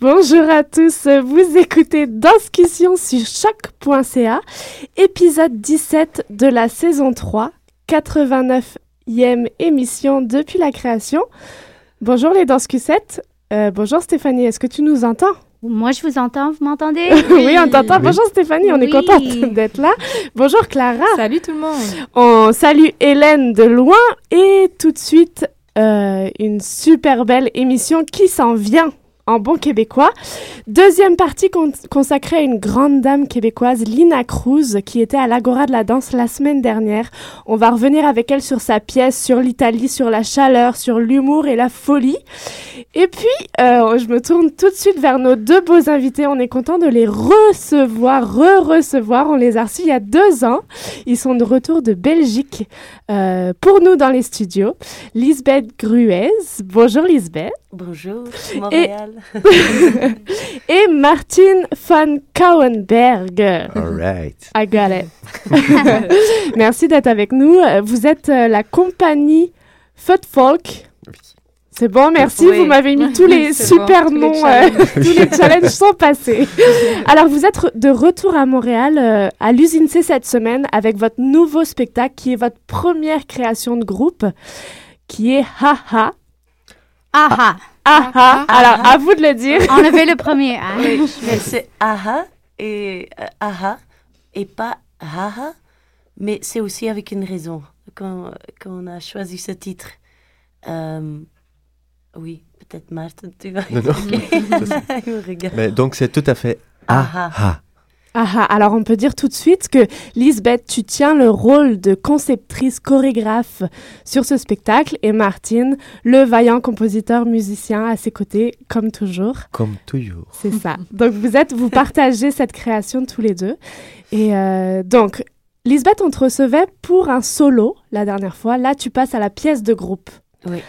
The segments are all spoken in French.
Bonjour à tous, vous écoutez Danscussion sur choc.ca, épisode 17 de la saison 3, 89e émission depuis la création. Bonjour les Danscussettes, Euh, bonjour Stéphanie, est-ce que tu nous entends? Moi, je vous entends, vous m'entendez? Oui, on t'entend. Oui. Bonjour Stéphanie, on est contente d'être là. Bonjour Clara. Salut tout le monde. On salue Hélène de loin et tout de suite euh, une super belle émission qui s'en vient en bon québécois. Deuxième partie con- consacrée à une grande dame québécoise, Lina Cruz, qui était à l'Agora de la danse la semaine dernière. On va revenir avec elle sur sa pièce, sur l'Italie, sur la chaleur, sur l'humour et la folie. Et puis, euh, je me tourne tout de suite vers nos deux beaux invités. On est content de les recevoir, re-recevoir. On les a reçus il y a deux ans. Ils sont de retour de Belgique euh, pour nous dans les studios. Lisbeth Gruez. Bonjour Lisbeth. Bonjour, Montréal. Et Martine van Kouwenberg. All right. I got it. Merci d'être avec nous. Vous êtes euh, la compagnie Foot Folk. C'est bon, merci. Oui. Vous m'avez mis tous les super bon, tous les noms. euh, challenges. tous les challenges sont passés. Alors, vous êtes de retour à Montréal, euh, à l'usine C cette semaine, avec votre nouveau spectacle qui est votre première création de groupe, qui est Haha. Ah Aha. Ah, ah, Alors, à vous de le dire. ah Enlevez le premier. hein. Oui, mais c'est aha et euh, aha et pas haha, mais c'est aussi avec une raison qu'on qu'on a choisi ce titre. Euh, oui, peut-être Marthe, tu vas. Non, non. Il me regarde. Mais donc, c'est tout à fait Aha. ah. Ah, alors on peut dire tout de suite que Lisbeth, tu tiens le rôle de conceptrice chorégraphe sur ce spectacle et Martine, le vaillant compositeur musicien à ses côtés, comme toujours. Comme toujours. C'est ça. Donc vous êtes, vous partagez cette création tous les deux. Et euh, donc, Lisbeth, on te recevait pour un solo la dernière fois. Là, tu passes à la pièce de groupe. Oui.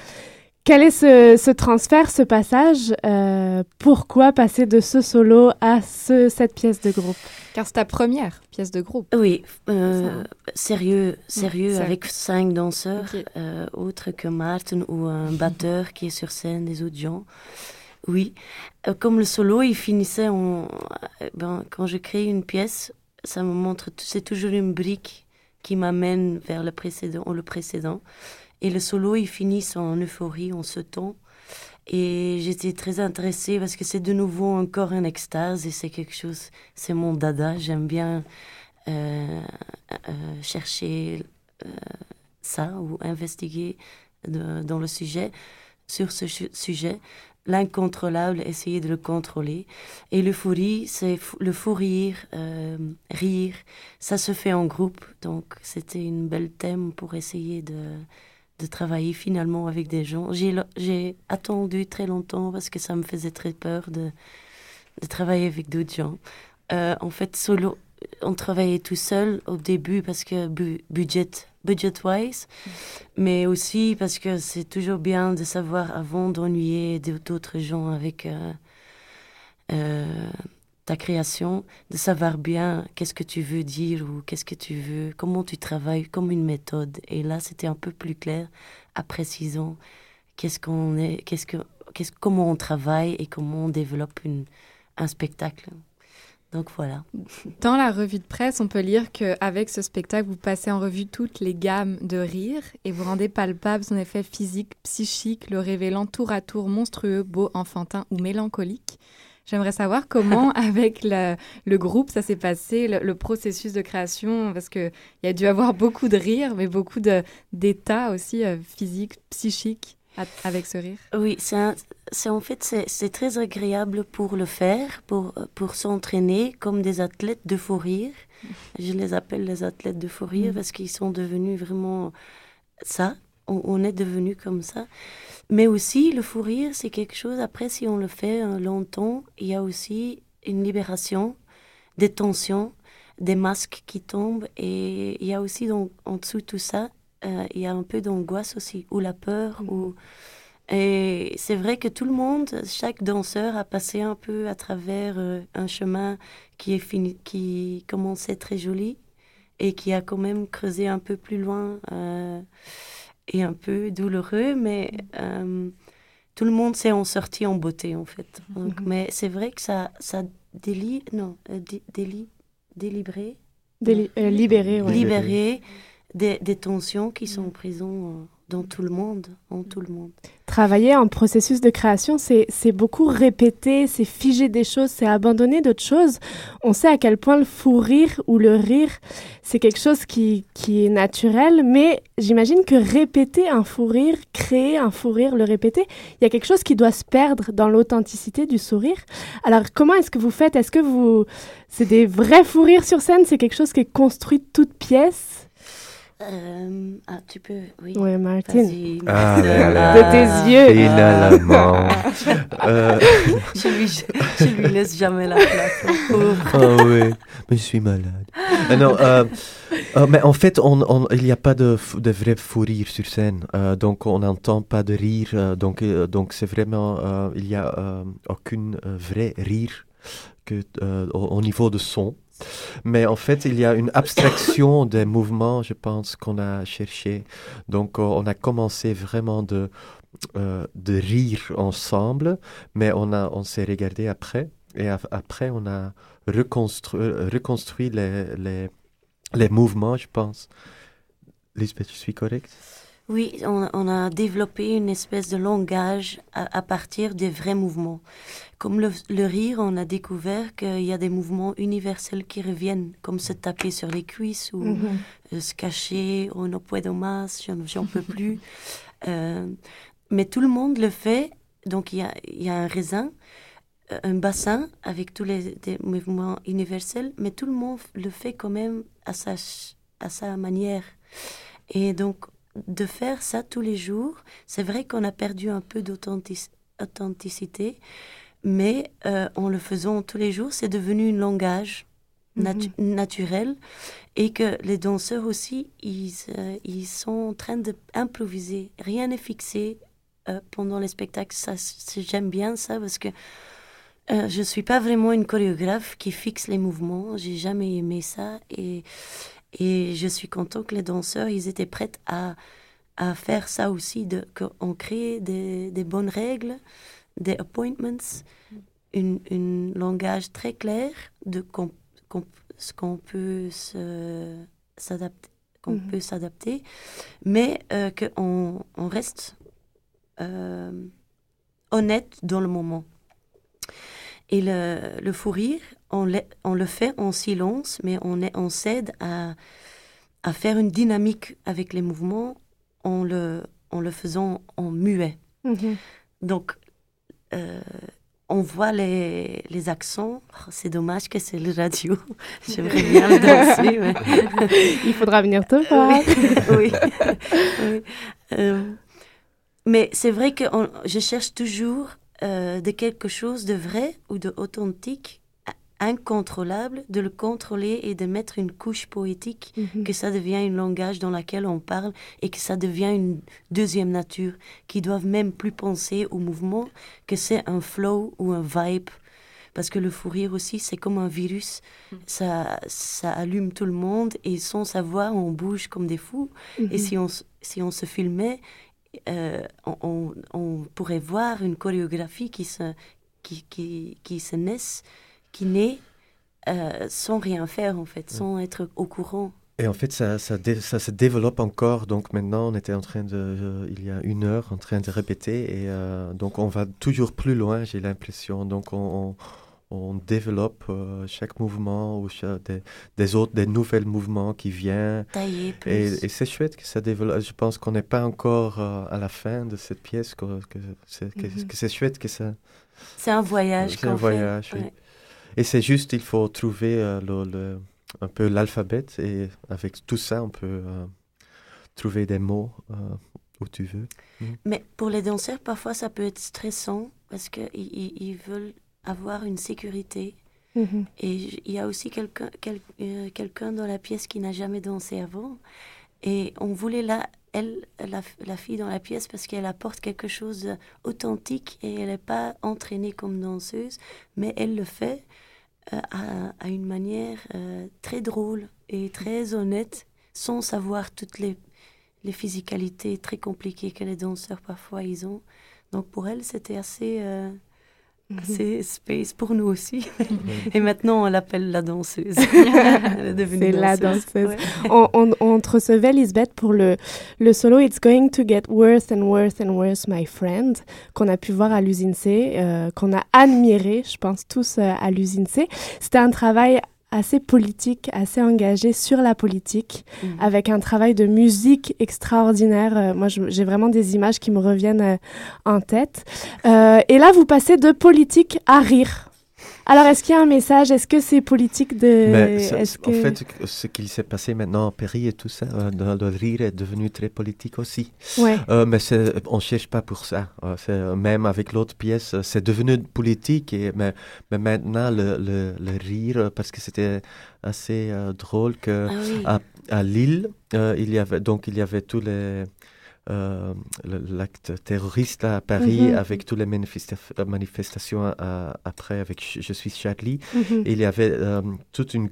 Quel est ce, ce transfert, ce passage? Euh, Pourquoi passer de ce solo à ce, cette pièce de groupe? Car c'est ta première pièce de groupe. Oui, euh, sérieux, sérieux, avec cinq danseurs, euh, autres que Martin ou un batteur qui est sur scène, des autres gens. Oui, Euh, comme le solo, il finissait en... Ben, quand je crée une pièce, ça me montre, c'est toujours une brique qui m'amène vers le précédent, ou le précédent. Et le solo, il finit en euphorie, en temps. Et j'étais très intéressée parce que c'est de nouveau encore un extase et c'est quelque chose, c'est mon dada. J'aime bien euh, euh, chercher euh, ça ou investiguer dans le sujet, sur ce sujet. L'incontrôlable, essayer de le contrôler. Et l'euphorie, c'est le fou rire, rire. Ça se fait en groupe. Donc, c'était une belle thème pour essayer de, de travailler finalement avec des gens. J'ai attendu très longtemps parce que ça me faisait très peur de, de travailler avec d'autres gens. Euh, en fait, solo, on travaillait tout seul au début parce que bu- budget, budget-wise, mais aussi parce que c'est toujours bien de savoir avant d'ennuyer d'autres gens avec euh, euh, création, de savoir bien qu'est-ce que tu veux dire ou qu'est-ce que tu veux, comment tu travailles, comme une méthode. Et là, c'était un peu plus clair, à précisant qu'est-ce qu'on est, qu'est-ce que, qu'est-ce, comment on travaille et comment on développe une, un spectacle. Donc voilà. Dans la revue de presse, on peut lire qu'avec ce spectacle, vous passez en revue toutes les gammes de rire et vous rendez palpable son effet physique, psychique, le révélant tour à tour monstrueux, beau, enfantin ou mélancolique. J'aimerais savoir comment, avec le, le groupe, ça s'est passé, le, le processus de création, parce qu'il y a dû avoir beaucoup de rire, mais beaucoup d'états aussi euh, physiques, psychiques avec ce rire. Oui, c'est en fait c'est très agréable pour le faire, pour pour s'entraîner comme des athlètes de fou rire. Je les appelle les athlètes de fou rire Mhm. parce qu'ils sont devenus vraiment ça. On, on est devenu comme ça. Mais aussi, le fou rire, c'est quelque chose, après, si on le fait euh, longtemps, il y a aussi une libération des tensions, des masques qui tombent. Et il y a aussi, donc, en dessous de tout ça, euh, il y a un peu d'angoisse aussi, ou la peur. Ou... Et c'est vrai que tout le monde, chaque danseur a passé un peu à travers euh, un chemin qui, est fini, qui commençait très joli et qui a quand même creusé un peu plus loin euh, et un peu douloureux, mais euh, tout le monde s'est en sorti en beauté en fait. Donc, Mais c'est vrai que ça, ça délie, non, euh, dé- délie- délibéré, Déli- euh, libéré, ouais. libéré des, des tensions qui sont présentes euh, dans tout le monde, en tout le monde. Travailler en processus de création, c'est beaucoup répéter, c'est figer des choses, c'est abandonner d'autres choses. On sait à quel point le fou rire ou le rire, c'est quelque chose qui, qui est naturel, mais j'imagine que répéter un fou rire, créer un fou rire, le répéter, il y a quelque chose qui doit se perdre dans l'authenticité du sourire. Alors, comment est-ce que vous faites? Est-ce que vous... C'est des vrais fous rires sur scène? C'est quelque chose qui est construit de toutes pièces? Euh, ah, tu peux, oui. Oui, Martine. Ah là là. De tes yeux. Finalement. Euh, Je lui, je, lui laisse jamais la place. oh oui, mais je suis malade. Ah non, euh, euh, mais en fait, on, on- il n'y a pas de, vrai fou rire sur scène. Euh, donc, on n'entend pas de rire. euh, donc, euh, donc c'est vraiment, euh, il n'y a euh, aucune euh, vrai rire que, euh, au, au niveau de son. Mais en fait, il y a une abstraction des mouvements, je pense, qu'on a cherché. Donc, euh, on a commencé vraiment de, euh, de rire ensemble, mais on, a, on s'est regardé après. Et après, on a reconstru- euh, reconstruit les, les, les mouvements, je pense. Lisbeth, je suis correct? Oui, on, on a développé une espèce de langage à, à partir des vrais mouvements. Comme le, le rire, on a découvert qu'il y a des mouvements universels qui reviennent, comme se taper sur les cuisses ou Mhm. euh, se cacher, oh no puedo más, j'en- j'en peux plus. Euh, mais tout le monde le fait, donc il y a, il y a un raisin, euh, un bassin avec tous les des mouvements universels, mais tout le monde le fait quand même à sa, ch- à sa manière. Et donc, de faire ça tous les jours, c'est vrai qu'on a perdu un peu d'authenticité, mais euh, en le faisant tous les jours, c'est devenu un langage natu- naturel et que les danseurs aussi, ils, euh, ils sont en train d'improviser. Rien n'est fixé euh, pendant les spectacles. Ça, J'aime bien ça parce que euh, je suis pas vraiment une chorégraphe qui fixe les mouvements. J'ai jamais aimé ça et, et je suis content que les danseurs, ils étaient prêts à, à faire ça aussi, qu'on crée des, des bonnes règles, des appointments, un langage très clair de qu'on- qu'on- ce qu'on peut s'adapter, qu'on Mhm. peut s'adapter, mais euh, qu'on on reste euh, honnête dans le moment. Et le, le fou rire, on, le- on le fait en silence, mais on, est, on s'aide à, à faire une dynamique avec les mouvements en le, en le faisant en muet. Mhm. Donc, euh, on voit les, les accents. Oh, c'est dommage que c'est le radio. J'aimerais bien le danser. mais- Il faudra venir te voir. oui. oui. Euh, mais c'est vrai que on- je cherche toujours euh, de quelque chose de vrai ou de authentique, incontrôlable, de le contrôler et de mettre une couche poétique, Mhm. que ça devient un langage dans lequel on parle et que ça devient une deuxième nature, qui doivent même plus penser au mouvement, que c'est un flow ou un vibe. Parce que le fou rire aussi, c'est comme un virus. Ça, ça allume tout le monde et sans savoir, on bouge comme des fous. Et si on, si on se filmait, euh, on, on- on pourrait voir une chorégraphie qui se, qui, qui, qui se naisse, qui naît euh, sans rien faire en fait, sans être au courant. Et en fait, ça, ça, dé- ça se développe encore. Donc maintenant, on était en train de, euh, il y a une heure, en train de répéter. Et euh, donc, on va toujours plus loin, j'ai l'impression. Donc, on, on, on développe euh, chaque mouvement ou chaque- des, des autres, des nouveaux mouvements qui viennent. Tailler plus. Et, et c'est chouette que ça développe. Je pense qu'on n'est pas encore à la fin de cette pièce, que, que c'est chouette que ça. C'est un voyage. C'est un fait. voyage, oui. Ouais. Et c'est juste, il faut trouver euh, le, le- un peu l'alphabet et avec tout ça, on peut euh, trouver des mots euh, où tu veux. Mais pour les danseurs, parfois ça peut être stressant parce qu'ils ils, ils veulent avoir une sécurité. Mhm. Et il y a aussi quelqu'un quel- euh, quelqu'un dans la pièce qui n'a jamais dansé avant. Et on voulait la, elle, la, la fille dans la pièce parce qu'elle apporte quelque chose d'authentique et elle n'est pas entraînée comme danseuse, mais elle le fait euh, à, une manière euh, très drôle et très honnête, sans savoir toutes les, les physicalités très compliquées que les danseurs parfois ils ont. Donc pour elle, c'était assez, euh, assez space pour nous aussi. Et maintenant, on l'appelle la danseuse. Elle est devenue C'est la danseuse. Ouais. on, on, on te recevait, Lisbeth, pour le, le solo It's Going to Get Worse and Worse and Worse, My Friend, qu'on a pu voir à l'usine C, euh, qu'on a admiré, je pense, tous euh, à l'usine C. C'était un travail assez politique, assez engagé sur la politique, Mhm. avec un travail de musique extraordinaire. Euh, moi, j'ai vraiment des images qui me reviennent euh, en tête. Euh, et là, vous passez de politique à rire. Alors, est-ce qu'il y a un message? Est-ce que c'est politique de... Mais en fait, ce qu'il s'est passé maintenant en Paris et tout ça, euh, le rire est devenu très politique aussi. Ouais. Euh, mais on ne cherche pas pour ça. Euh, même avec l'autre pièce, c'est devenu politique. Et, mais, mais maintenant, le, le, le rire, parce que c'était assez euh, drôle que Ah oui. à, à Lille, il y avait donc il y avait tous les euh, l'acte terroriste à Paris Mhm. avec toutes les manifesta- manifestations euh, après avec Je, suis Charlie. Mhm. Il y avait euh, toute une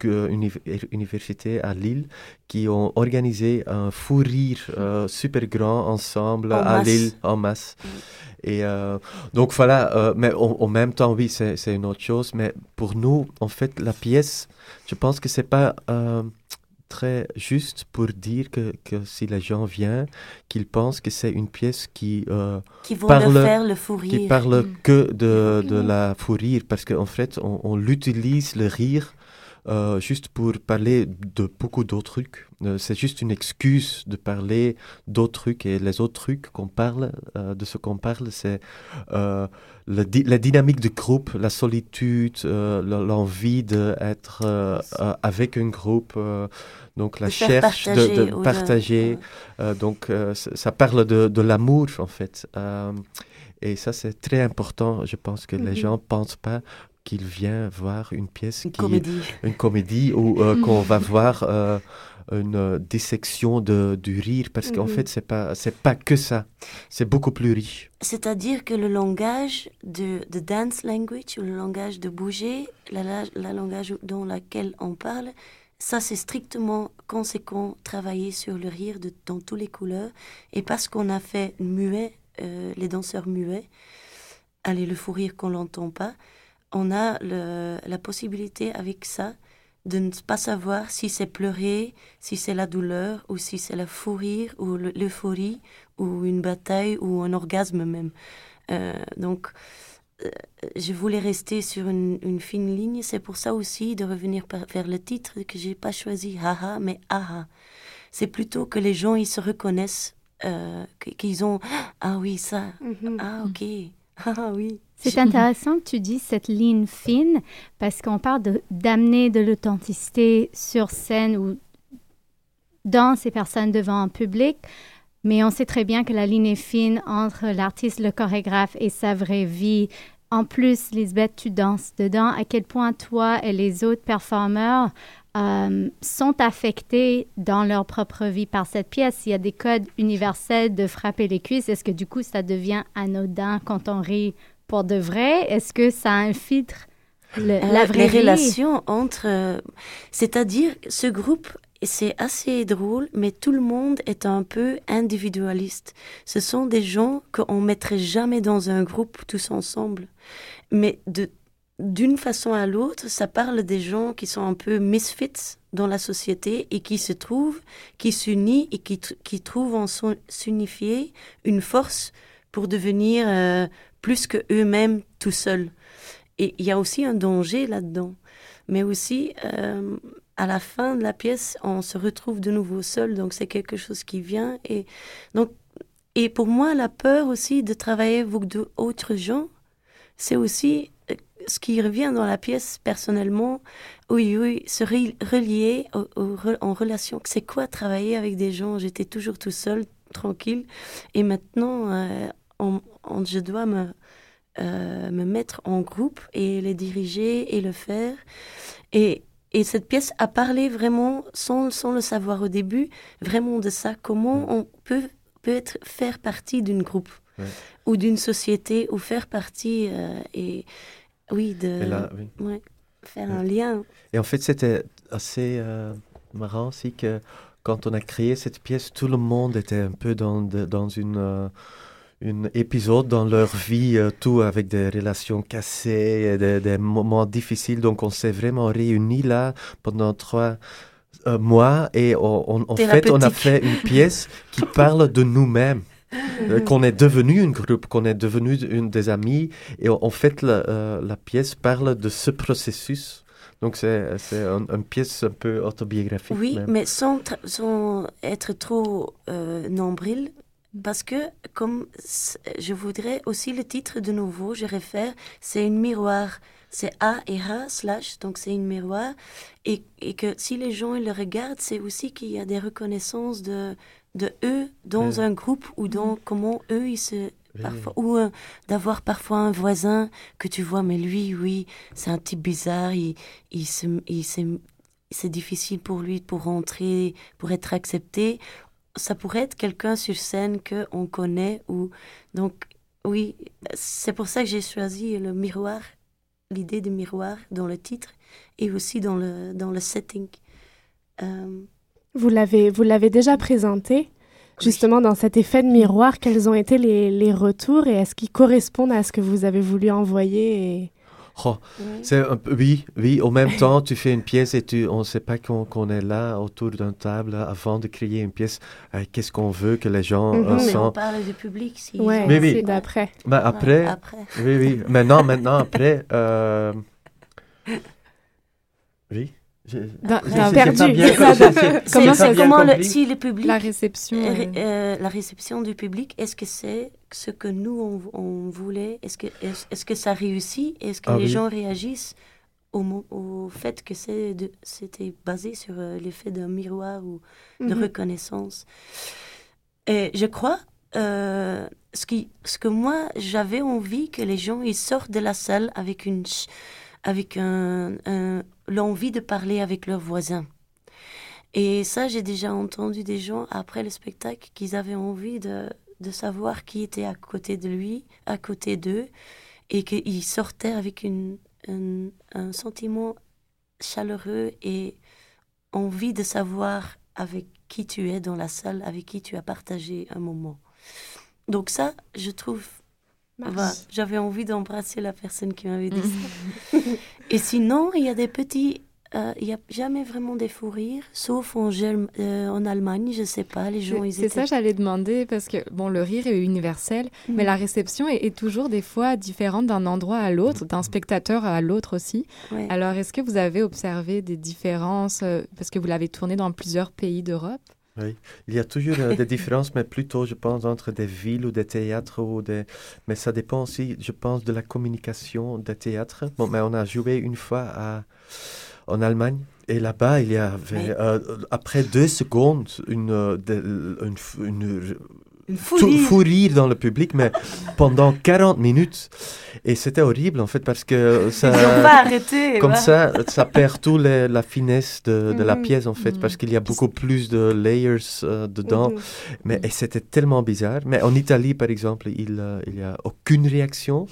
université à Lille qui ont organisé un fou rire euh, super grand ensemble En à masse. Lille en masse. Et donc voilà, mais en, en même temps, oui, c'est une autre chose. Mais pour nous, en fait, la pièce, je pense que c'est pas très juste pour dire que, que si les gens viennent, qu'ils pensent que c'est une pièce qui euh, qui parle- le faire le fou rire. qui parle que de, de la fou rire, parce qu'en fait, on, on l'utilise, le rire, euh, juste pour parler de beaucoup d'autres trucs. Euh, c'est juste une excuse de parler d'autres trucs, et les autres trucs qu'on parle, euh, de ce qu'on parle, c'est di- la dynamique de groupe, la solitude, le- l'envie d'être avec un groupe, donc la De cherche de, partager de donc, ça, parle de, de l'amour, en fait. Et ça, c'est très important. Je pense que les Mhm. gens ne pensent pas qu'ils viennent voir une pièce Une qui comédie. une comédie ou euh, qu'on va voir euh, une euh, dissection de, du rire, parce qu'en Mhm. fait, c'est pas c'est pas que ça. C'est beaucoup plus riche. C'est-à-dire que le langage de, de dance language, ou le langage de bouger, la, la, la langage dans laquelle on parle, ça c'est strictement conséquent travailler sur le rire de, dans toutes les couleurs. Et parce qu'on a fait muet, euh, les danseurs muets, allez, le fou rire qu'on l'entend pas, on a le, la possibilité avec ça de ne pas savoir si c'est pleurer, si c'est la douleur, ou si c'est la fou rire, ou le- l'euphorie, ou une bataille, ou un orgasme même. Euh, donc, euh, je voulais rester sur une, une fine ligne. C'est pour ça aussi de revenir par- vers le titre que j'ai pas choisi, haha, mais aha. C'est plutôt que les gens ils se reconnaissent, euh, qu- qu'ils ont ah oui ça, Mhm. ah ok, ah oui. C'est intéressant que tu dis cette ligne fine parce qu'on parle de- d'amener de l'authenticité sur scène ou dans ces personnes devant un public, mais on sait très bien que la ligne est fine entre l'artiste, le chorégraphe et sa vraie vie. En plus, Lisbeth, tu danses dedans. À quel point toi et les autres performeurs euh, sont affectés dans leur propre vie par cette pièce? Il y a des codes universels de frapper les cuisses. Est-ce que du coup, ça devient anodin quand on rit pour de vrai? Est-ce que ça infiltre le- Euh, la vraie les vie? relations entre, euh, c'est-à-dire ce groupe, c'est assez drôle, mais tout le monde est un peu individualiste. Ce sont des gens qu'on mettrait jamais dans un groupe tous ensemble, mais de d'une façon à l'autre, ça parle des gens qui sont un peu misfits dans la société et qui se trouvent, qui s'unissent et qui, tr- qui trouvent en s'unifier une force pour devenir euh, plus que eux-mêmes tout seuls. Et il y a aussi un danger là-dedans. Mais aussi, euh, à la fin de la pièce, on se retrouve de nouveau seul. Donc, c'est quelque chose qui vient. Et, donc, et pour moi, la peur aussi de travailler avec d'autres gens, c'est aussi euh, ce qui revient dans la pièce personnellement. Oui, oui, se re- relier en relation. C'est quoi travailler avec des gens? J'étais toujours tout seul tranquille. Et maintenant, euh, on- je dois me, euh, me mettre en groupe et les diriger et le faire. Et, et cette pièce a parlé vraiment, sans, sans le savoir au début, vraiment de ça. Comment on peut, peut être, faire partie d'une groupe Ouais. ou d'une société ou faire partie euh, et oui de Et là, oui. ouais, faire Ouais. un lien. Et en fait, c'était assez euh, marrant aussi que quand on a créé cette pièce, tout le monde était un peu dans, dans une, une épisode dans leur vie, euh, tout avec des relations cassées, et des, des moments difficiles. Donc, on s'est vraiment réunis là pendant trois euh, mois et on, on- en fait, on a fait une pièce qui parle de nous-mêmes. euh, qu'on est devenu une groupe, qu'on est devenu une des amis. Et en fait, la, la pièce parle de ce processus. Donc, c'est c'est un- une pièce un peu autobiographique. Oui, même. mais sans, sans être trop nombril, parce que comme je voudrais aussi le titre de nouveau, je réfère, c'est une miroir. C'est A et H slash, donc c'est une miroir. Et, et que si les gens ils le regardent, c'est aussi qu'il y a des reconnaissances de, de eux dans Ouais. un groupe ou dans comment eux ils se. Parfois, ou euh, d'avoir parfois un voisin que tu vois, mais lui, oui, c'est un type bizarre, il, il se, il se- c'est difficile pour lui pour rentrer, pour être accepté. Ça pourrait être quelqu'un sur scène que on connaît ou donc oui, c'est pour ça que j'ai choisi le miroir, l'idée du miroir dans le titre et aussi dans le dans le setting. Euh, Vous l'avez, vous l'avez déjà présenté, justement dans cet effet de miroir. Quels ont été les, les retours et est-ce qu'ils correspondent à ce que vous avez voulu envoyer et... Oh, c'est un peu- oui, oui. En même temps, tu fais une pièce et tu, on ne sait pas qu'on est là autour d'une table avant de créer une pièce. euh, Qu'est-ce qu'on veut que les gens euh, Mais mais on parle du public. Si Ouais, Mais oui. d'après. Mais après, après. oui, oui. Maintenant, maintenant, après, euh, oui. J'ai- D'un- perdu. bien- Comment ça- comment le- compris. si le public La réception. Euh, euh, euh, la réception du public, est-ce que c'est ce que nous on, on voulait? Est-ce que est-ce est-ce que ça réussit? Est-ce que Ah les oui. gens réagissent au, au fait que c'est de- c'était basé sur euh, l'effet d'un miroir ou de Mhm. reconnaissance? Et je crois euh, ce qui ce que moi j'avais envie que les gens ils sortent de la salle avec une avec un, un- l'envie de parler avec leurs voisins. Et ça, j'ai déjà entendu des gens après le spectacle qu'ils avaient envie de, de savoir qui était à côté de lui, à côté d'eux, et qu'ils sortaient avec une, un, sentiment chaleureux et envie de savoir avec qui tu es dans la salle, avec qui tu as partagé un moment. Donc ça, je trouve. Voilà, j'avais envie d'embrasser la personne qui m'avait dit ça. Et sinon, il y a des petits. euh, Il n'y a jamais vraiment des fous rires, sauf en, euh, en Allemagne, je sais pas, les gens, ils c'est ça, j'allais demander, parce que bon, le rire est universel, Mhm. mais la réception est, est toujours des fois différente d'un endroit à l'autre, d'un spectateur à l'autre aussi. Ouais. Alors, est-ce que vous avez observé des différences, euh, parce que vous l'avez tourné dans plusieurs pays d'Europe? Il y a toujours euh, des différences, mais plutôt, je pense, entre des villes ou des théâtres. Ou des... Mais ça dépend aussi, je pense, de la communication des théâtres. Bon, mais on a joué une fois à... en Allemagne. Et là-bas, il y avait, Mais- euh, après deux secondes, une, euh, de- une, f- une- Une fou rire dans le public, mais pendant 40 minutes. Et c'était horrible, en fait, parce que Ils ça... n'ont pas arrêté. Comme ça, ça perd tout les- la finesse de, de la Mhm. pièce, en fait, parce qu'il y a beaucoup plus de layers euh, dedans. Mhm. Mais et c'était tellement bizarre. Mais en Italie, par exemple, il euh, il y a aucune réaction.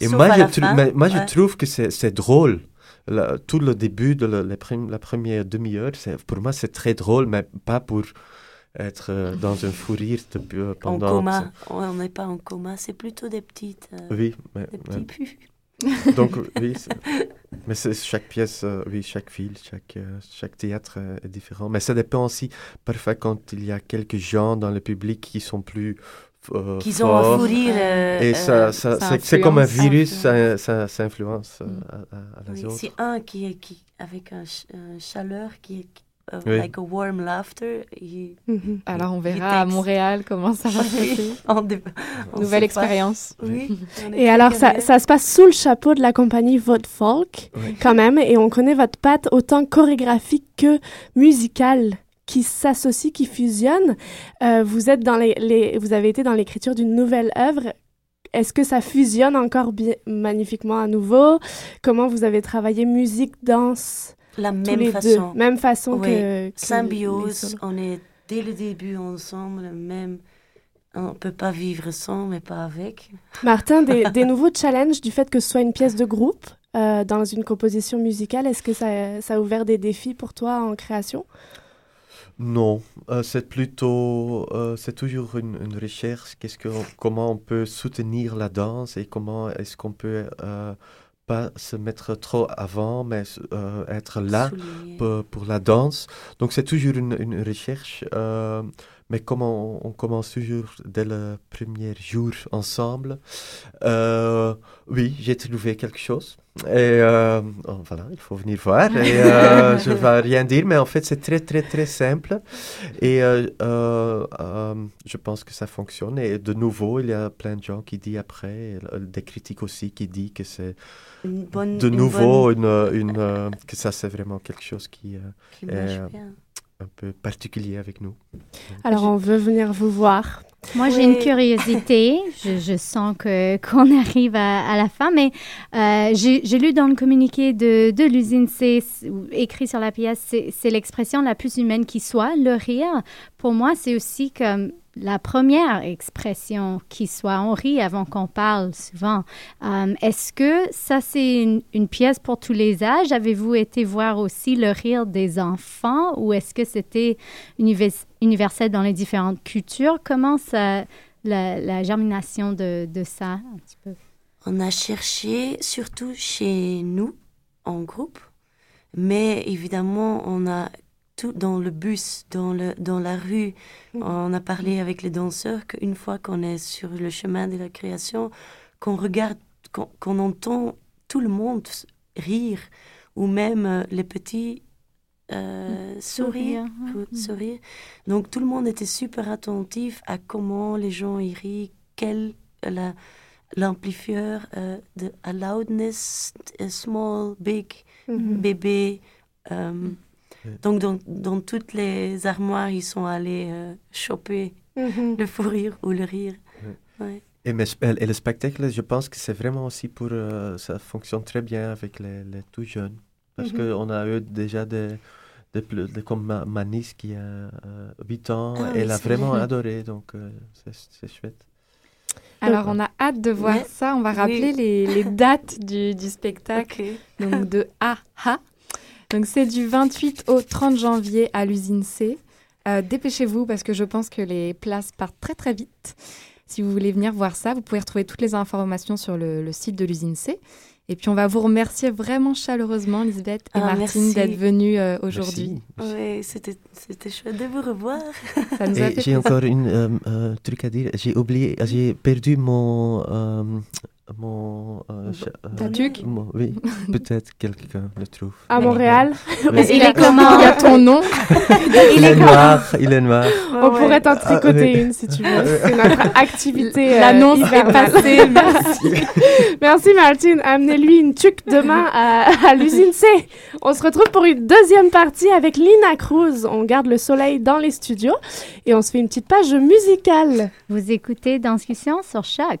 Et Sauf moi, je, la trou- fin, mais moi je ouais. trouve que c'est drôle. La- tout le début de la, première demi-heure, pour moi, c'est très drôle, mais pas pour être euh, dans un fou rire euh, En pendant... coma. Ouais, on n'est pas en coma, c'est plutôt des petites... euh, Oui, mais, des petits pus. Donc, oui, mais c'est chaque pièce, euh, oui, chaque ville, chaque, euh, chaque théâtre euh, est différent. Mais ça dépend aussi, parfois, quand il y a quelques gens dans le public qui sont plus euh, Qu'ils ont un forts. fou rire. euh, Et ça, ça, ça c'est, comme un virus, ça, ça, ça influence euh, Mm. à, à- à oui, c'est un qui est qui, avec un, ch- un chaleur qui est Oui. like a warm laughter. Mhm. Alors, on verra à. Montréal comment ça va se passer. Nouvelle expérience. Oui. Et alors, ça, se passe sous le chapeau de la compagnie Vote Folk, Oui. quand même, et on connaît votre patte autant chorégraphique que musicale. qui s'associent, qui fusionnent. Euh, vous êtes dans les, les- vous avez été dans l'écriture d'une nouvelle œuvre. Est-ce que ça fusionne encore bien, magnifiquement à nouveau? Comment vous avez travaillé musique, danse, La tous même les façon. deux, même façon Oui. que, que Symbiose, on est dès le début ensemble, même. On ne peut pas vivre sans, mais pas avec. Martin, des, des nouveaux challenges du fait que ce soit une pièce de groupe euh, dans une composition musicale, est-ce que ça, ça a ouvert des défis pour toi en création? Non, euh, c'est plutôt, euh, c'est toujours une, une recherche. Qu'est-ce que, comment on peut soutenir la danse et comment est-ce qu'on peut euh, pas se mettre trop avant, mais euh, être là pour la danse. Donc c'est toujours une, une recherche, euh, mais comme on, on commence toujours dès le premier jour ensemble, euh, oui, j'ai trouvé quelque chose. Et euh, oh, voilà, il faut venir voir. Et euh, je ne vais rien dire, mais en fait c'est très très très simple. Et je pense que ça fonctionne. Et de nouveau, il y a plein de gens qui disent après, des critiques aussi qui disent que c'est de une nouveau bonne- une, une, que ça c'est vraiment quelque chose qui qui marche bien. Un peu particulier avec nous. Alors, on veut venir vous voir. Moi, j'ai une curiosité. je, je sens que qu'on arrive à, à la fin, mais euh, j'ai lu dans le communiqué de, de l'usine C, c- ou écrit sur la pièce, c'est c'est l'expression la plus humaine qui soit, le rire. Pour moi, c'est aussi comme la première expression qui soit. On rit avant qu'on parle souvent. Euh, Est-ce que ça, c'est une, pièce pour tous les âges? Avez-vous été voir aussi le rire des enfants ou est-ce que c'était univers- universel dans les différentes cultures? Comment ça, la, la germination de, de ça, un petit peu? On a cherché surtout chez nous, en groupe, mais évidemment, on a tout dans le bus, dans, le, dans la rue. On a parlé avec les danseurs qu'une fois qu'on est sur le chemin de la création, qu'on regarde, qu'on qu'on entend tout le monde rire, ou même euh, les petits euh, sourire. Sourire, Cou- sourire. Donc tout le monde était super attentif à comment les gens y rient, quel la- l'amplifieur euh, de a loudness, a small, big, bébé. euh. Donc dans, dans toutes les armoires, ils sont allés euh, choper Mhm. le fou rire ou le rire. Ouais. Et, mais et le spectacle, je pense que c'est vraiment aussi pour... euh, ça fonctionne très bien avec les, les tout jeunes. Parce Mhm. qu'on a eu déjà des... des comme ma, ma nièce qui a euh, 8 ans, Ah oui, elle a c'est vraiment vrai. adoré, donc euh, c'est c'est chouette. Alors, on a hâte de voir Ouais. ça. On va Oui. rappeler les, les dates du, du spectacle. Donc de AHA. Donc c'est du 28 au 30 janvier à l'usine C. Euh, Dépêchez-vous parce que je pense que les places partent très très vite. Si vous voulez venir voir ça, vous pouvez retrouver toutes les informations sur le, le site de l'usine C. Et puis on va vous remercier vraiment chaleureusement, Lisbeth et Ah, Martine, d'être venues euh, aujourd'hui. Merci. Ouais, c'était c'était chouette de vous revoir. Ça nous a Et fait j'ai encore une euh, euh, truc à dire. J'ai oublié, j'ai perdu mon... mon euh, euh, Ta tuque mon- Oui, peut-être quelqu'un le trouve. À Montréal, Oui. Il est comment? Il y a ton nom. Il est noir, il est noir. on pourrait t'en Ah, tricoter oui. une si tu veux. C'est notre activité. euh, L'annonce est passée. Merci. Merci Martine. Amenez-lui une tuque demain à, à l'usine C. On se retrouve pour une deuxième partie avec Lina Cruz. On garde le soleil dans les studios et on se fait une petite page musicale. Vous écoutez Discussion sur Choc.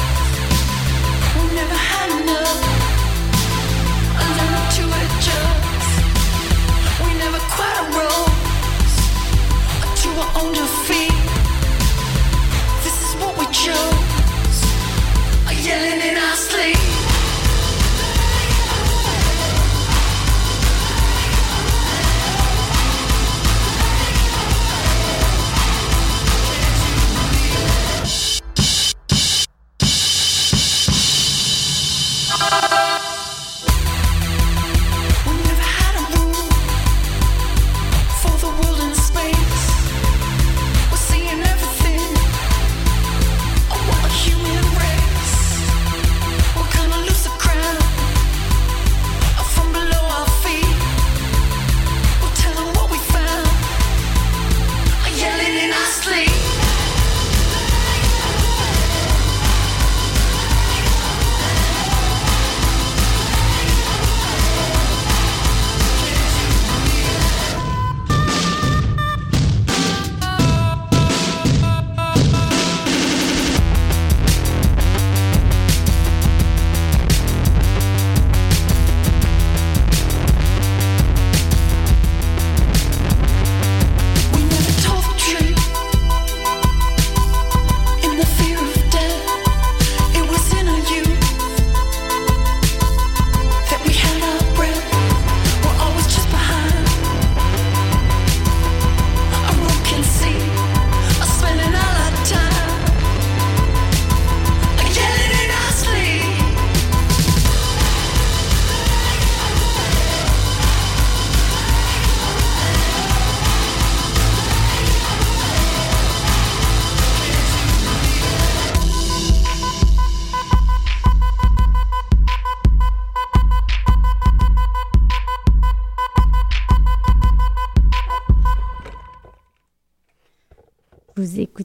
Sleep.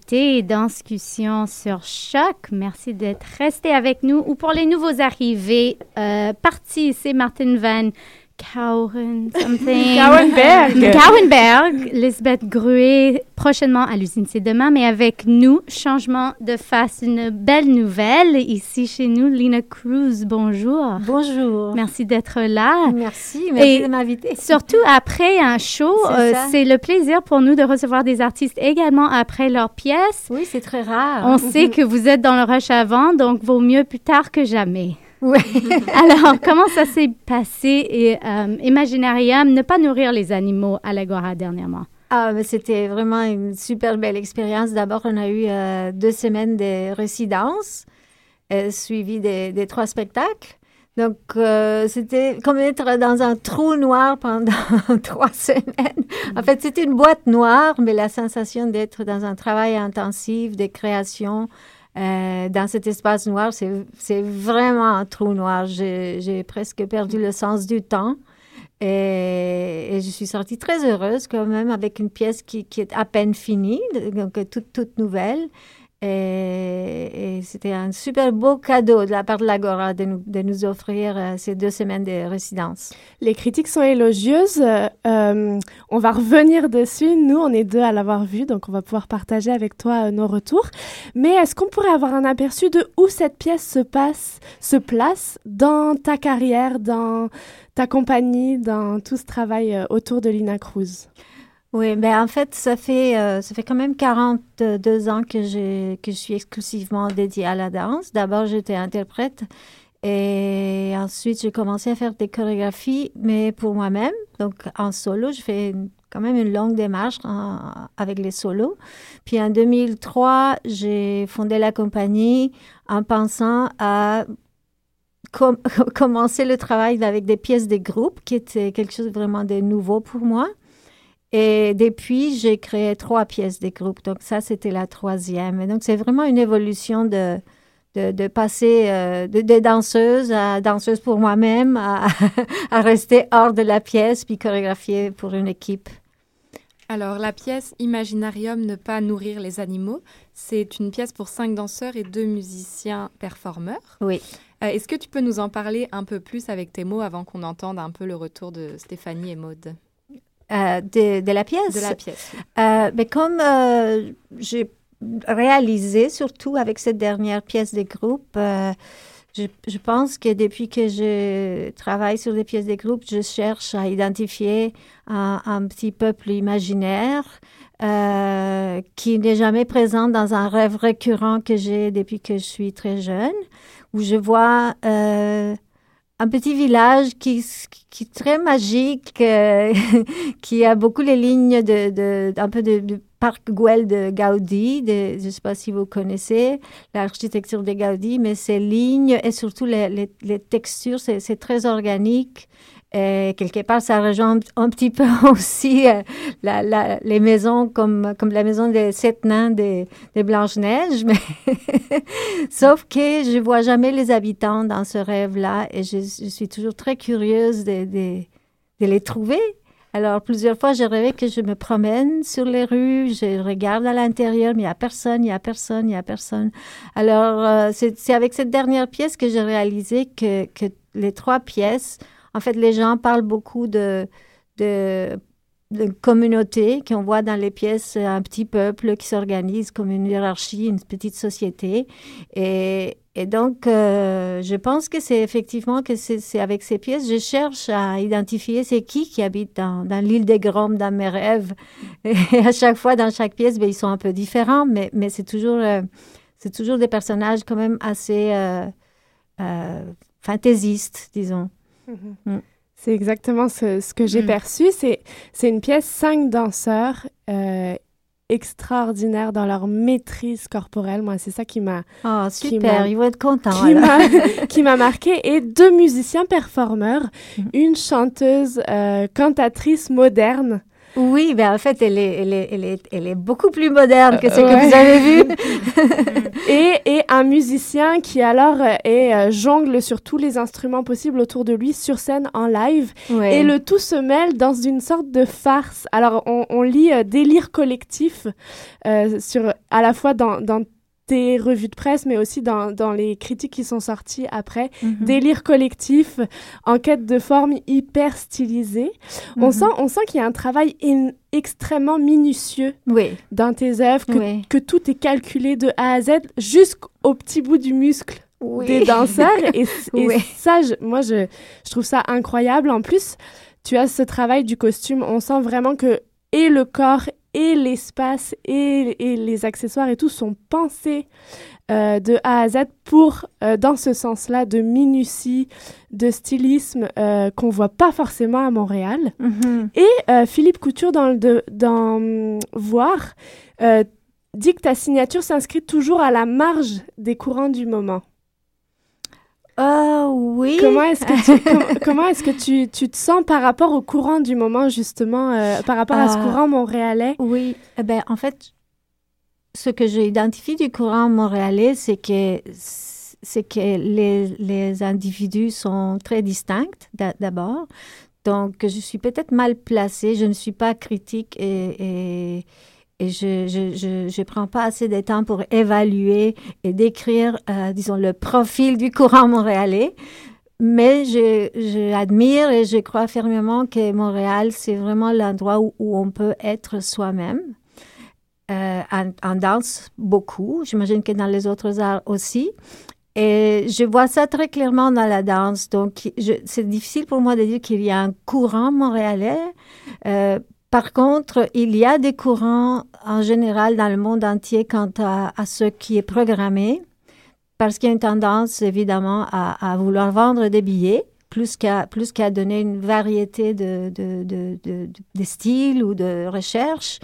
Écoutez Danscussion sur Choc. Merci d'être resté avec nous. Ou pour les nouveaux arrivés, euh, parti, c'est Martin Van Kauren, something. Kauenberg. Kauenberg. Lisbeth Gruet, prochainement à l'usine, c'est demain, mais avec nous, changement de face, une belle nouvelle. Ici chez nous, Lina Cruz, bonjour. Bonjour. Merci d'être là. Merci, merci Et de m'inviter. Surtout après un show, C'est euh, le plaisir pour nous de recevoir des artistes également après leur pièce. Oui, c'est très rare. On sait que vous êtes dans le rush avant, donc vaut mieux plus tard que jamais. Oui. Alors, comment ça s'est passé et euh, Imaginarium, ne pas nourrir les animaux à l'Agora dernièrement? Ah, mais c'était vraiment une super belle expérience. D'abord, on a eu euh, deux semaines de résidence, euh, suivies des, des trois spectacles. Donc, euh, c'était comme être dans un trou noir pendant trois semaines. En fait, c'était une boîte noire, mais la sensation d'être dans un travail intensif de création euh, dans cet espace noir, c'est vraiment un trou noir. J'ai presque perdu le sens du temps. Et, je suis sortie très heureuse quand même avec une pièce qui, est à peine finie, donc toute, toute nouvelle. Et, c'était un super beau cadeau de la part de l'Agora de nous, de nous offrir euh, ces deux semaines de résidence. Les critiques sont élogieuses. Euh, euh, on va revenir dessus. Nous, on est deux à l'avoir vu, donc on va pouvoir partager avec toi nos retours. Mais est-ce qu'on pourrait avoir un aperçu de où cette pièce se passe, se place dans ta carrière, dans ta compagnie, dans tout ce travail autour de Lina Cruz? Oui, ben en fait, ça fait, euh, ça fait quand même 42 ans que, j'ai- que je suis exclusivement dédiée à la danse. D'abord, j'étais interprète et ensuite, j'ai commencé à faire des chorégraphies, mais pour moi-même, donc en solo. Je fais quand même une longue démarche avec les solos. Puis en 2003, j'ai fondé la compagnie en pensant à com- commencer le travail avec des pièces de groupe, qui était quelque chose vraiment de nouveau pour moi. Et depuis, j'ai créé trois pièces de groupe. Donc, ça, c'était la troisième. Et donc, c'est vraiment une évolution de, de, de passer euh, de, de danseuse à danseuse pour moi-même, à, à rester hors de la pièce, puis chorégraphier pour une équipe. Alors, la pièce Imaginarium ne pas nourrir les animaux, c'est une pièce pour cinq danseurs et deux musiciens performeurs. Oui. Euh, Est-ce que tu peux nous en parler un peu plus avec tes mots avant qu'on entende un peu le retour de Stéphanie et Maude? Euh, de, de la pièce. de la pièce. Euh, mais comme euh, j'ai réalisé, surtout avec cette dernière pièce de groupe, je, je pense que depuis que je travaille sur des pièces de groupe, je cherche à identifier un, un petit peuple imaginaire euh, qui n'est jamais présent dans un rêve récurrent que j'ai depuis que je suis très jeune, où je vois euh, un petit village qui, qui est très magique, euh, qui a beaucoup les lignes de, de un peu de, de parc Güell de Gaudi. De, je ne sais pas si vous connaissez l'architecture de Gaudi, mais ces lignes et surtout les, les, les textures, c'est très organique. Et quelque part, ça rejoint un, petit peu aussi euh, les maisons comme, comme la maison des sept nains des, des Blanches-Neiges. Mais Sauf que je vois jamais les habitants dans ce rêve-là et je, suis toujours très curieuse de, de, de les trouver. Alors, plusieurs fois, j'ai rêvé que je me promène sur les rues, je regarde à l'intérieur, mais il n'y a personne, il n'y a personne, il n'y a personne. Alors, euh, c'est avec cette dernière pièce que j'ai réalisé que, que les trois pièces, en fait, les gens parlent beaucoup de, de, de communauté, qu'on voit dans les pièces un petit peuple qui s'organise comme une hiérarchie, une petite société. Et, donc, euh, je pense que c'est effectivement que c'est avec ces pièces, je cherche à identifier c'est qui qui habite dans, l'île des Groms, dans mes rêves. Et à chaque fois, dans chaque pièce, ben, ils sont un peu différents, mais, c'est toujours, euh, c'est toujours des personnages quand même assez euh, euh, fantaisistes, disons. C'est exactement ce, ce que j'ai Mm. perçu. C'est, une pièce, cinq danseurs euh, extraordinaires dans leur maîtrise corporelle. Moi, c'est ça qui m'a, Oh, super, ils vont être contents. qui m'a, qui m'a marqué. Et deux musiciens performeurs, Mhm. une chanteuse euh, cantatrice moderne. Oui, ben en fait, elle est, elle est, elle est, elle est beaucoup plus moderne que ce que vous avez vu. et, et un musicien qui alors est, euh, jongle sur tous les instruments possibles autour de lui sur scène en live. Ouais. Et le tout se mêle dans une sorte de farce. Alors, on, on lit euh, Délire collectif euh, sur, à la fois dans, dans tes revues de presse, mais aussi dans, dans les critiques qui sont sorties après. Mhm. Délire collectif, en quête de forme hyper stylisée. On Mhm. sent, on sent qu'il y a un travail in- extrêmement minutieux Oui, dans tes œuvres, que, oui. que tout est calculé de A à Z jusqu'au petit bout du muscle Oui. des danseurs. Et, ça, je- moi, je, je trouve ça incroyable. En plus, tu as ce travail du costume. On sent vraiment que et le corps et l'espace et, et les accessoires et tout sont pensés euh, de A à Z pour, euh, dans ce sens-là, de minutie, de stylisme euh, qu'on voit pas forcément à Montréal. Mhm. Et euh, Philippe Couture, dans, le de- dans Voir, dit que ta signature s'inscrit toujours à la marge des courants du moment. Oui. Comment est-ce que, tu, com- comment est-ce que tu, tu te sens par rapport au courant du moment, justement, euh, par rapport à ce Ah. courant montréalais? Oui, eh ben, en fait, ce que j'identifie du courant montréalais, c'est que, c'est que les, les individus sont très distincts d'a- d'abord. Donc, je suis peut-être mal placée, je ne suis pas critique et, et, et je je, je, je prends pas assez de temps pour évaluer et décrire, euh, disons, le profil du courant montréalais. Mais je, je admire et je crois fermement que Montréal, c'est vraiment l'endroit où, où on peut être soi-même. Euh, en, en danse, beaucoup. J'imagine que dans les autres arts aussi. Et je vois ça très clairement dans la danse. Donc, c'est difficile pour moi de dire qu'il y a un courant montréalais. Euh, par contre, il y a des courants en général dans le monde entier quant à, à ce qui est programmé, parce qu'il y a une tendance évidemment à, vouloir vendre des billets plus qu'à plus qu'à donner une variété de, de, de, styles ou de recherches.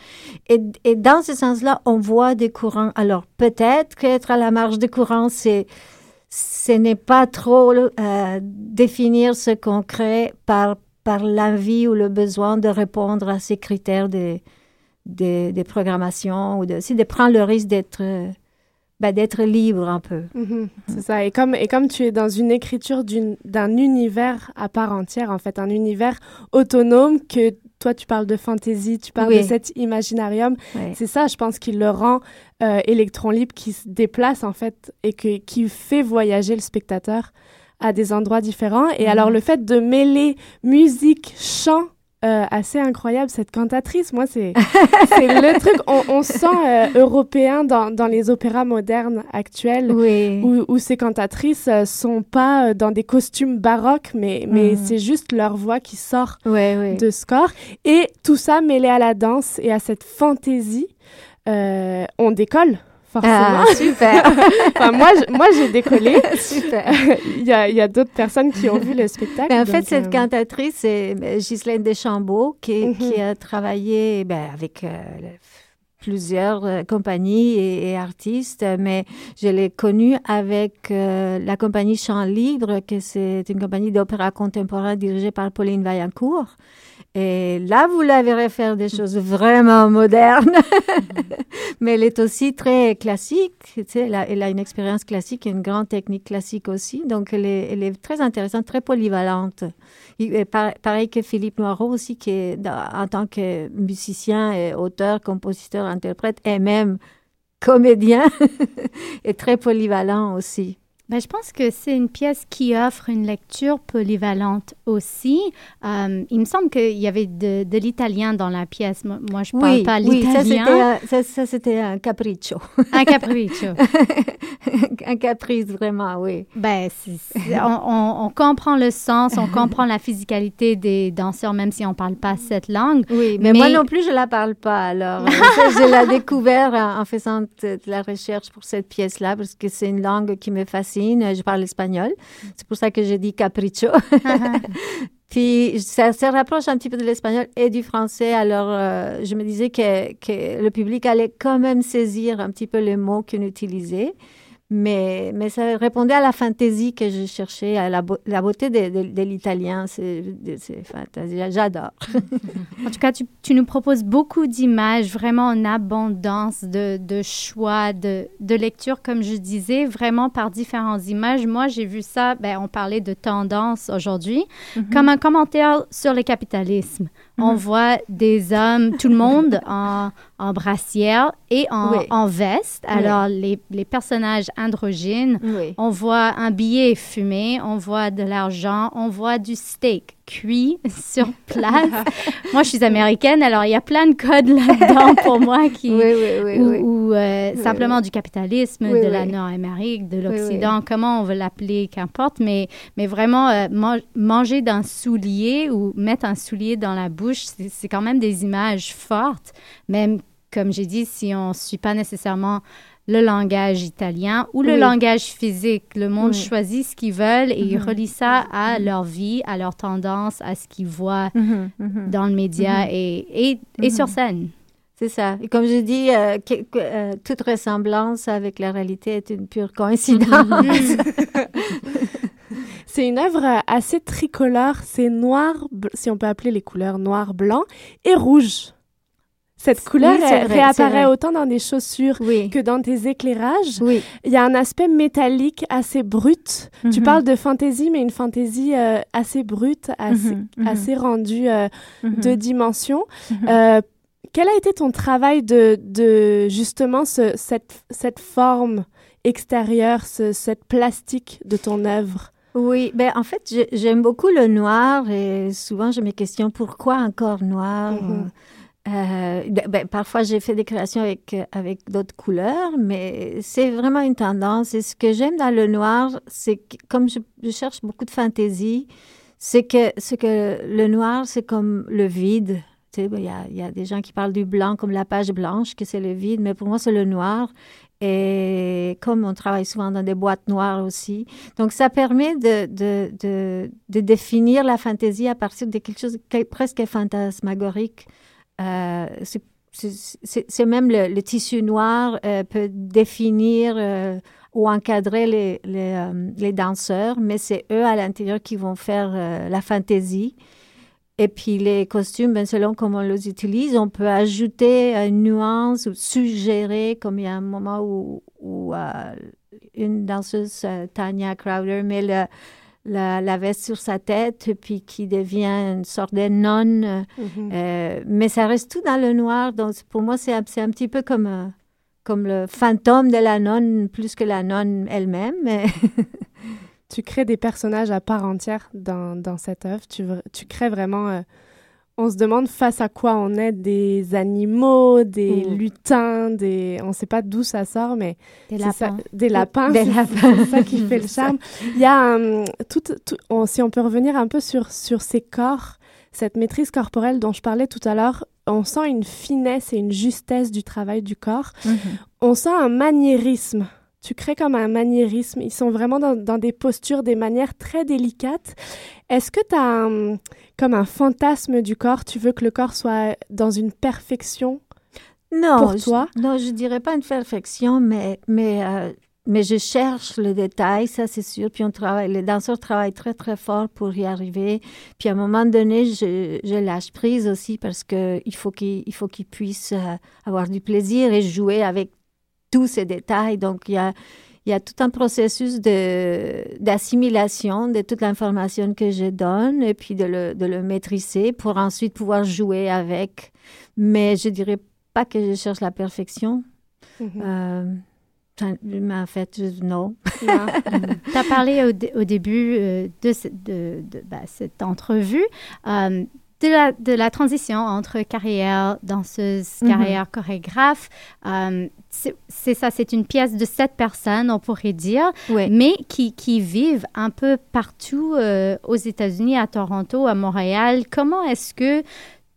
Et, et dans ce sens-là, on voit des courants. Alors peut-être qu'être à la marge des courants, c'est ce n'est pas trop euh, définir ce qu'on crée par, par l'envie ou le besoin de répondre à ces critères de, de, de programmation ou de, c'est de prendre le risque d'être ben, d'être libre un peu. Mhm, C'est ça. Et comme, et comme tu es dans une écriture d'un univers à part entière, en fait, un univers autonome que toi, tu parles de fantaisie, tu parles Oui. de cet imaginarium. C'est ça, je pense, qui le rend euh, électron libre, qui se déplace, en fait, et que, qui fait voyager le spectateur à des endroits différents. Et Mhm. alors, le fait de mêler musique, chant, euh, assez incroyable, cette cantatrice, moi, c'est le truc, on, on sent euh, européen dans, dans les opéras modernes actuels Oui. où, où ces cantatrices euh, sont pas euh, dans des costumes baroques, mais, mais Mhm. c'est juste leur voix qui sort Ouais, ouais. de ce corps. Et tout ça mêlé à la danse et à cette fantaisie, euh, on décolle, forcément. Ah, super. enfin, moi, je- moi j'ai décollé. super. Il y a, il y a d'autres personnes qui ont vu le spectacle. Ben, en fait, donc, cette euh, cantatrice, c'est euh, Ghislaine Deschambault qui, Mhm. qui a travaillé ben, avec euh, plusieurs euh, compagnies et, et artistes, mais je l'ai connue avec euh, la compagnie Chant Libre, que c'est une compagnie d'opéra contemporain dirigée par Pauline Vaillancourt. Et là, vous la verrez faire des choses vraiment modernes. Mais elle est aussi très classique. Tu sais, elle, a, elle a une expérience classique et une grande technique classique aussi. Donc, elle est, elle est très intéressante, très polyvalente. Et pareil que Philippe Noireau aussi, qui est en tant que musicien, et auteur, compositeur, interprète et même comédien, est très polyvalent aussi. Ben, je pense que c'est une pièce qui offre une lecture polyvalente aussi. Euh, il me semble qu'il y avait de, de l'italien dans la pièce. Moi, je parle oui, pas oui, ça c'était, l'italien. un- ça, c'était un capriccio. Un capriccio. un caprice, vraiment, oui. Ben, on, on- on comprend le sens, on comprend la physicalité des danseurs, même si on parle pas cette langue. Oui, mais, Mais- moi non plus, je la parle pas. Alors, je l'ai découvert en, en faisant de, de la recherche pour cette pièce-là, parce que c'est une langue qui me fascine. Je parle espagnol. C'est pour ça que j'ai dit capricho. Puis, ça se rapproche un petit peu de l'espagnol et du français. Alors, euh, je me disais que, que le public allait quand même saisir un petit peu les mots qu'on utilisait. Mais, mais ça répondait à la fantaisie que je cherchais, à la, la beauté de, de- de l'italien. C'est. J'adore. En tout cas, tu, tu nous proposes beaucoup d'images, vraiment en abondance de, de choix, de, de lecture, comme je disais, vraiment par différentes images. Moi, j'ai vu ça, ben, on parlait de tendance aujourd'hui, comme un commentaire sur le capitalisme. On voit des hommes, tout le monde en, en brassière et en, Oui. en veste. Oui. Alors, les, les personnages androgynes, Oui. on voit un billet fumé, on voit de l'argent, on voit du steak cuit sur place. moi, je suis américaine, alors il y a plein de codes là-dedans pour moi qui... Oui, oui, oui. ou euh, simplement du capitalisme, de la. Nord-Amérique, de l'Occident, comment on veut l'appeler, qu'importe, mais, mais vraiment euh, man- manger d'un soulier ou mettre un soulier dans la bouche, c'est c'est quand même des images fortes, même comme j'ai dit, si on ne suit pas nécessairement le langage italien ou le Oui. langage physique. Le monde Oui. choisit ce qu'ils veulent et ils Mhm. relient ça à leur vie, à leur tendance, à ce qu'ils voient Mhm, mhm. dans le média et, et, et sur scène. C'est ça. Et comme je dis, euh, que- euh, toute ressemblance avec la réalité est une pure coïncidence. C'est une œuvre assez tricolore. C'est noir, si on peut appeler les couleurs noir, blanc et rouge. Cette couleur Oui, c'est elle vrai, c'est réapparaît autant dans des chaussures oui. que dans tes éclairages. Oui. Il y a un aspect métallique assez brut. Tu Mhm. parles de fantaisie, mais une fantaisie euh, assez brute, assez, Mhm, mhm. assez rendue euh, deux dimensions. Euh, quel a été ton travail de, de justement ce- cette, cette forme extérieure, ce- cette plastique de ton œuvre? Oui, ben en fait, j'aime beaucoup le noir et souvent je me questionne pourquoi encore noir? Euh, ben, ben, parfois, j'ai fait des créations avec, euh, avec d'autres couleurs, mais c'est vraiment une tendance. Et ce que j'aime dans le noir, c'est que comme je, cherche beaucoup de fantaisie, c'est que, que le noir, c'est comme le vide. Tu ben, il y, a, y a des gens qui parlent du blanc comme la page blanche, que c'est le vide, mais pour moi, c'est le noir. Et comme on travaille souvent dans des boîtes noires aussi, donc ça permet de, de, de, définir la fantaisie à partir de quelque chose de presque fantasmagorique. Euh, c'est- même le, tissu noir euh, peut définir euh, ou encadrer les, euh, les danseurs, mais c'est eux à l'intérieur qui vont faire la fantaisie. Et puis les costumes, ben, selon comment on les utilise, on peut ajouter une nuance ou suggérer, comme il y a un moment où, où une danseuse, Tanya Crowder, met le- la, la veste sur sa tête, puis qui devient une sorte de nonne. euh, euh, mais ça reste tout dans le noir. Donc, pour moi, c'est un, petit peu comme, euh, comme le fantôme de la nonne, plus que la nonne elle-même. Mais Tu crées des personnages à part entière dans, dans cette œuvre. Tu, tu crées vraiment. euh, on se demande face à quoi on est des animaux, des Mm. lutins, des. On ne sait pas d'où ça sort, mais Des ça- lapins. des lapins. Des c'est- lapins. C'est ça qui fait le charme. Il y a un- tout, tout- on- si on peut revenir un peu sur, sur ces corps, cette maîtrise corporelle dont je parlais tout à l'heure, on sent une finesse et une justesse du travail du corps. On sent un maniérisme. Tu crées comme un maniérisme. Ils sont vraiment dans, dans des postures, des manières très délicates. Est-ce que tu as comme un fantasme du corps? Tu veux que le corps soit dans une perfection non, Pour je- toi? non, je dirais pas une perfection, mais, mais, euh, mais je cherche le détail, ça c'est sûr. Puis on travaille, les danseurs travaillent très très fort pour y arriver. Puis à un moment donné, je, je lâche prise aussi parce que il faut qu'ils il faut qu'ils puissent euh, avoir du plaisir et jouer avec tous ces détails. Donc il y a il y a tout un processus d'assimilation de toute l'information que je donne et puis de le, de le maîtriser pour ensuite pouvoir jouer avec. Mais je dirais pas que je cherche la perfection. Euh, ça- mais en fait, je- non. Tu as parlé au, dé- au début euh, de, ce- de- de, bah, cette entrevue euh, de, la, de la transition entre carrière danseuse, Mhm. carrière chorégraphe. Euh, c'est ça, c'est une pièce de sept personnes, on pourrait dire, mais qui, qui vivent un peu partout euh, aux États-Unis, à Toronto, à Montréal. Comment est-ce que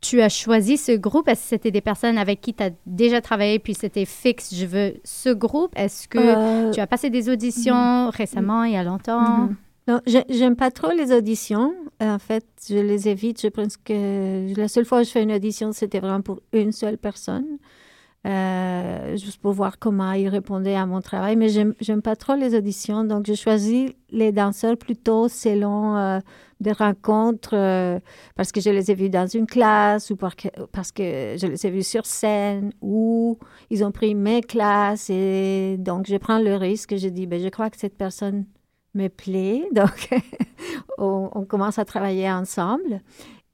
tu as choisi ce groupe? Est-ce que c'était des personnes avec qui tu as déjà travaillé, puis c'était fixe, je veux ce groupe? Est-ce que Euh, tu as passé des auditions récemment, il y a longtemps? Mhm. Non, j'ai- j'aime pas trop les auditions. En fait, je les évite. Je pense que la seule fois où je fais une audition, c'était vraiment pour une seule personne. euh, juste pour voir comment ils répondaient à mon travail. Mais j'aime pas trop les auditions, donc j'ai choisi les danseurs plutôt selon euh, des rencontres, euh, parce que je les ai vus dans une classe ou parce que, parce que je les ai vus sur scène ou ils ont pris mes classes. Et donc, je prends le risque. Je dis, ben, je crois que cette personne me plaît. Donc, on, commence à travailler ensemble.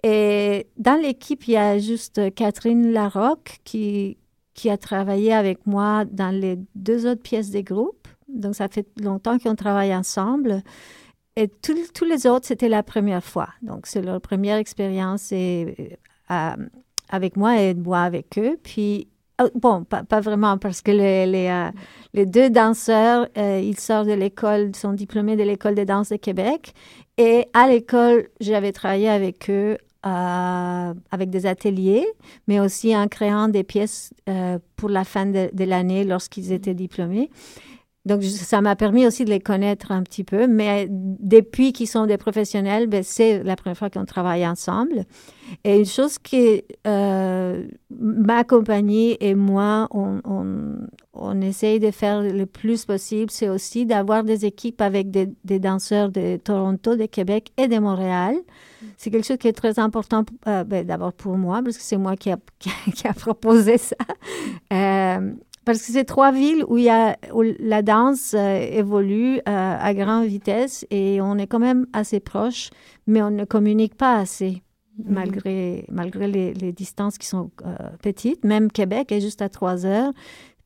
Et dans l'équipe, il y a juste Catherine Larocque qui, qui a travaillé avec moi dans les deux autres pièces des groupes. Donc, ça fait longtemps qu'on travaille ensemble. Et tous les autres, c'était la première fois. Donc, c'est leur première expérience et, euh, avec moi et moi avec eux. Puis, bon, pas, vraiment, parce que les, euh, deux danseurs, euh, ils sortent de l'école, sont diplômés de l'École de danse de Québec. Et à l'école, j'avais travaillé avec eux euh, avec des ateliers, mais aussi en créant des pièces pour la fin de l'année lorsqu'ils étaient diplômés. Donc, ça m'a permis aussi de les connaître un petit peu, mais depuis qu'ils sont des professionnels, ben, c'est la première fois qu'on travaille ensemble. Et une chose que euh, ma compagnie et moi, on, essaye de faire le plus possible, c'est aussi d'avoir des équipes avec des, danseurs de Toronto, de Québec et de Montréal. C'est quelque chose qui est très important, euh, ben, d'abord pour moi, parce que c'est moi qui a proposé ça. Euh, parce que c'est trois villes où, il y a, où la danse euh, évolue euh, à grande vitesse et on est quand même assez proches, mais on ne communique pas assez, malgré, malgré les, les distances qui sont euh, petites. Même Québec est juste à trois heures.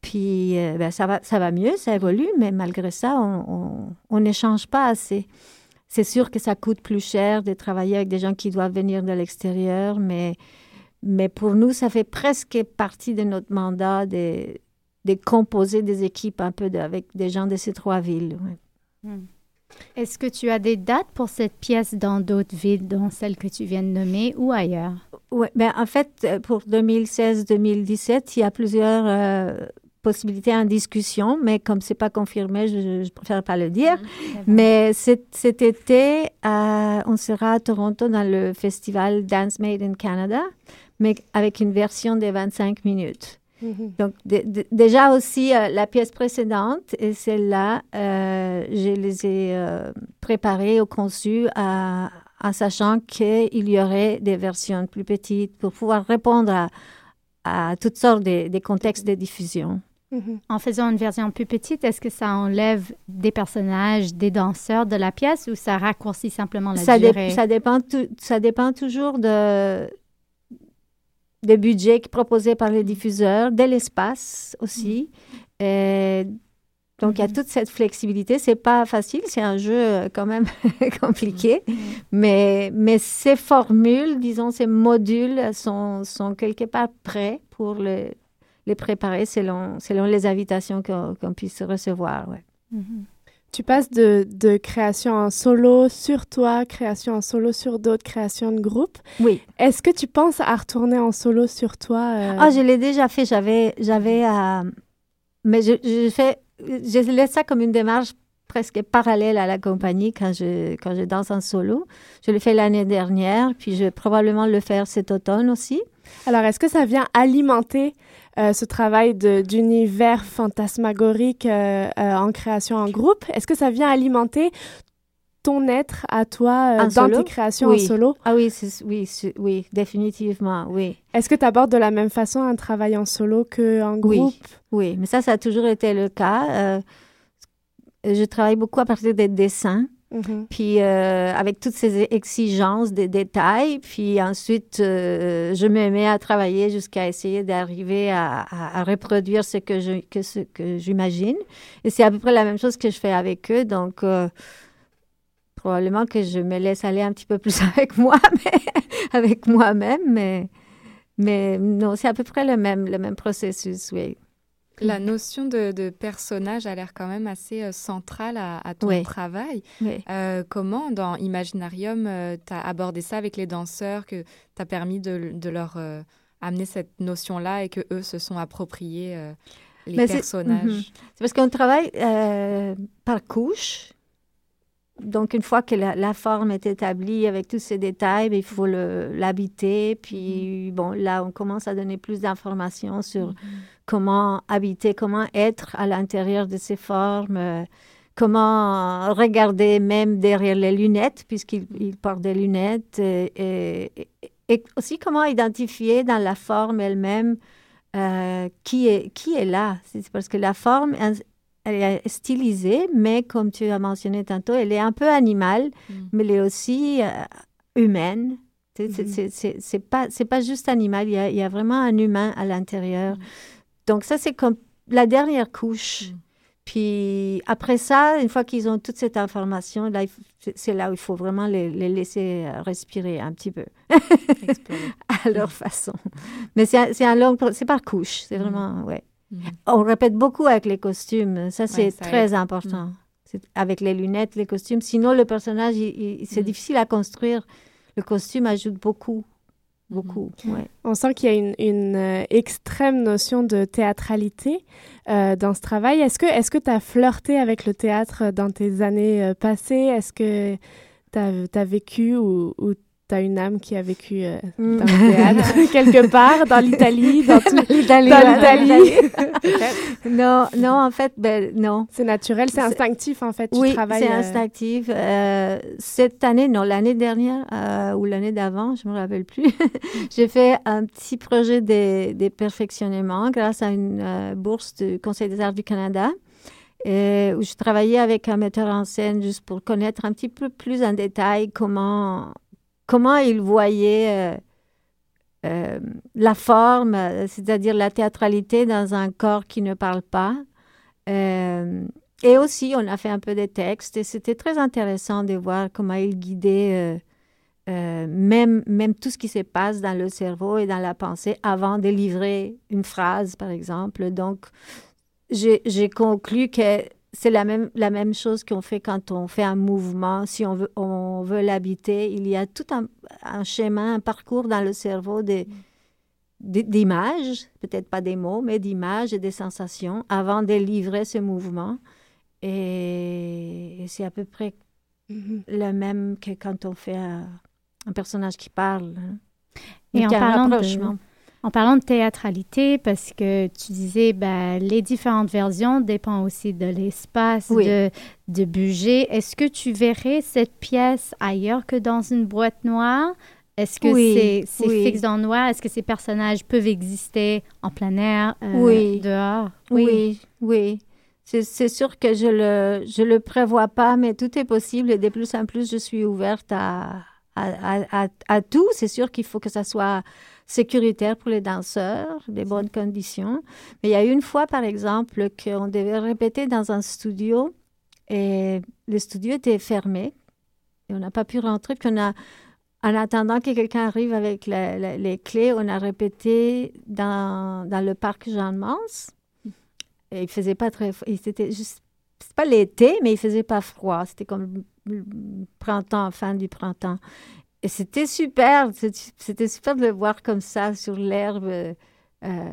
Puis euh, ben, ça, va, ça va mieux, ça évolue, mais malgré ça, on n'échange pas assez. C'est sûr que ça coûte plus cher de travailler avec des gens qui doivent venir de l'extérieur, mais, mais pour nous, ça fait presque partie de notre mandat de, de composer des équipes un peu de- avec des gens de ces trois villes. ouais. Est-ce que tu as des dates pour cette pièce dans d'autres villes, dont celle que tu viens de nommer, ou ailleurs? Ouais, ben, en fait, euh, pour 2016-2017, il y a plusieurs euh, possibilités en discussion, mais comme c'est pas confirmé, je, je préfère pas le dire. Mais cet, été, euh, on sera à Toronto dans le festival Dance Made in Canada, mais avec une version de 25 minutes. Donc, dé- dé- déjà aussi, euh, la pièce précédente et celle-là, euh, je les ai euh, préparées ou conçues à- en sachant qu'il y aurait des versions plus petites pour pouvoir répondre à, à toutes sortes de, de contextes de diffusion. En faisant une version plus petite, est-ce que ça enlève des personnages, des danseurs de la pièce ou ça raccourcit simplement la ça, dé- durée? ça, dépend ça dépend toujours de, des budgets proposés par les diffuseurs, de l'espace aussi. Euh, donc, il y a toute cette flexibilité. C'est pas facile, c'est un jeu euh, quand même compliqué. Mais, mais ces formules, disons, ces modules sont, sont quelque part prêts pour le- les préparer selon, selon les invitations qu'on puisse recevoir. ouais. Tu passes de, de création en solo sur toi, création en solo sur d'autres, création de groupe. Oui. Est-ce que tu penses à retourner en solo sur toi euh, Ah, je l'ai déjà fait. J'avais, j'avais, euh, mais je, je fais, je laisse ça comme une démarche presque parallèle à la compagnie quand je, quand je danse en solo. Je l'ai fait l'année dernière, puis je vais probablement le faire cet automne aussi. Alors, est-ce que ça vient alimenter euh, ce travail d'univers fantasmagorique euh, euh, en création en groupe? Est-ce que ça vient alimenter ton être à toi dans solo? tes créations Oui. en solo? Ah oui, oui, oui, définitivement, oui. Est-ce que tu abordes de la même façon un travail en solo qu'en Oui. groupe? Oui, mais ça, ça a toujours été le cas. Je travaille beaucoup à partir des dessins. Mhm. puis euh, avec toutes ces exigences des détails, puis ensuite euh, je me mets à travailler jusqu'à essayer d'arriver à, reproduire ce que je que ce que j'imagine. Et c'est à peu près la même chose que je fais avec eux, donc euh, probablement que je me laisse aller un petit peu plus avec moi, avec moi-même, mais mais non, c'est à peu près le même le même processus, oui. La notion de, de personnage a l'air quand même assez euh, centrale à, à ton travail. Euh, comment, dans Imaginarium, tu as abordé ça avec les danseurs, que tu as permis de, de leur euh, amener cette notion-là et que eux se sont appropriés euh, les Mais c'est- personnages? Mhm. C'est parce qu'on travaille euh, par couche. Donc, une fois que la, la forme est établie avec tous ces détails, ben, il faut l'habiter. Puis, bon, là, on commence à donner plus d'informations sur comment habiter, comment être à l'intérieur de ces formes, euh, comment regarder même derrière les lunettes, puisqu'il il porte des lunettes, et, et- et aussi comment identifier dans la forme elle-même euh, qui, est, qui est là. C'est parce que la forme, elle est stylisée, mais comme tu as mentionné tantôt, elle est un peu animale, Mm. mais elle est aussi euh, humaine. C'est c'est pas, pas juste animal, il y a, il y a vraiment un humain à l'intérieur. Donc ça, c'est comme la dernière couche. Mm. Puis après ça, une fois qu'ils ont toute cette information, là, c'est- là où il faut vraiment les, les laisser euh, respirer un petit peu à leur façon. Mais c'est un, long, c'est par couche, c'est vraiment, ouais. Mhm. On répète beaucoup avec les costumes, ça c'est très aide. important. C'est Avec les lunettes, les costumes, sinon le personnage, c'est Mhm. difficile à construire. Le costume ajoute beaucoup, beaucoup. ouais. On sent qu'il y a une, une, euh, extrême notion de théâtralité euh, dans ce travail. Est-ce que est-ce que tu as flirté avec le théâtre dans tes années euh, passées? Est-ce que tu as, vécu ou, ou tu as une âme qui a vécu euh, Mm. dans le théâtre quelque part, dans l'Italie, dans tout... L'Italie, Dans ouais, l'Italie. non, non, en fait, ben, non. C'est naturel, c'est instinctif en fait. Tu Oui, c'est euh, instinctif. Euh, cette année, non, l'année dernière ou l'année d'avant, je me rappelle plus, j'ai fait un petit projet de, de perfectionnement grâce à une bourse du Conseil des arts du Canada. où je travaillais avec un metteur en scène juste pour connaître un petit peu plus en détail comment, comment il voyait euh, euh, la forme, c'est-à-dire la théâtralité dans un corps qui ne parle pas. Euh, et aussi, on a fait un peu des textes et c'était très intéressant de voir comment il guidait même, même tout ce qui se passe dans le cerveau et dans la pensée avant de livrer une phrase, par exemple. Donc, j'ai conclu que c'est la même, la même chose qu'on fait quand on fait un mouvement. Si on veut, on veut l'habiter, il y a tout un, un schéma, un parcours dans le cerveau des d'images, peut-être pas des mots, mais d'images et des sensations avant de livrer ce mouvement. Et, et c'est à peu près mhm. le même que quand on fait un, un personnage qui parle. hein. Et en parlant de-. En parlant de théâtralité, parce que tu disais, ben, les différentes versions dépendent aussi de l'espace, Oui. de, de budget. Est-ce que tu verrais cette pièce ailleurs que dans une boîte noire? Est-ce que Oui, c'est oui. fixe dans le noir? Est-ce que ces personnages peuvent exister en plein air, euh, Oui. dehors? Oui, oui. C'est c'est sûr que je le, je le prévois pas, mais tout est possible et de plus en plus, je suis ouverte à, à, à, à- à tout. C'est sûr qu'il faut que ça soit sécuritaire pour les danseurs, des bonnes conditions. Mais il y a une fois, par exemple, qu'on devait répéter dans un studio et le studio était fermé et on n'a pas pu rentrer. Puis on a, en attendant que quelqu'un arrive avec les clés, on a répété dans, dans le parc Jean-Mans. Et il faisait pas très. C'était juste, c'est pas l'été, mais il faisait pas froid. C'était comme le printemps, fin du printemps. Et c'était super. C'était super de le voir comme ça sur l'herbe. euh,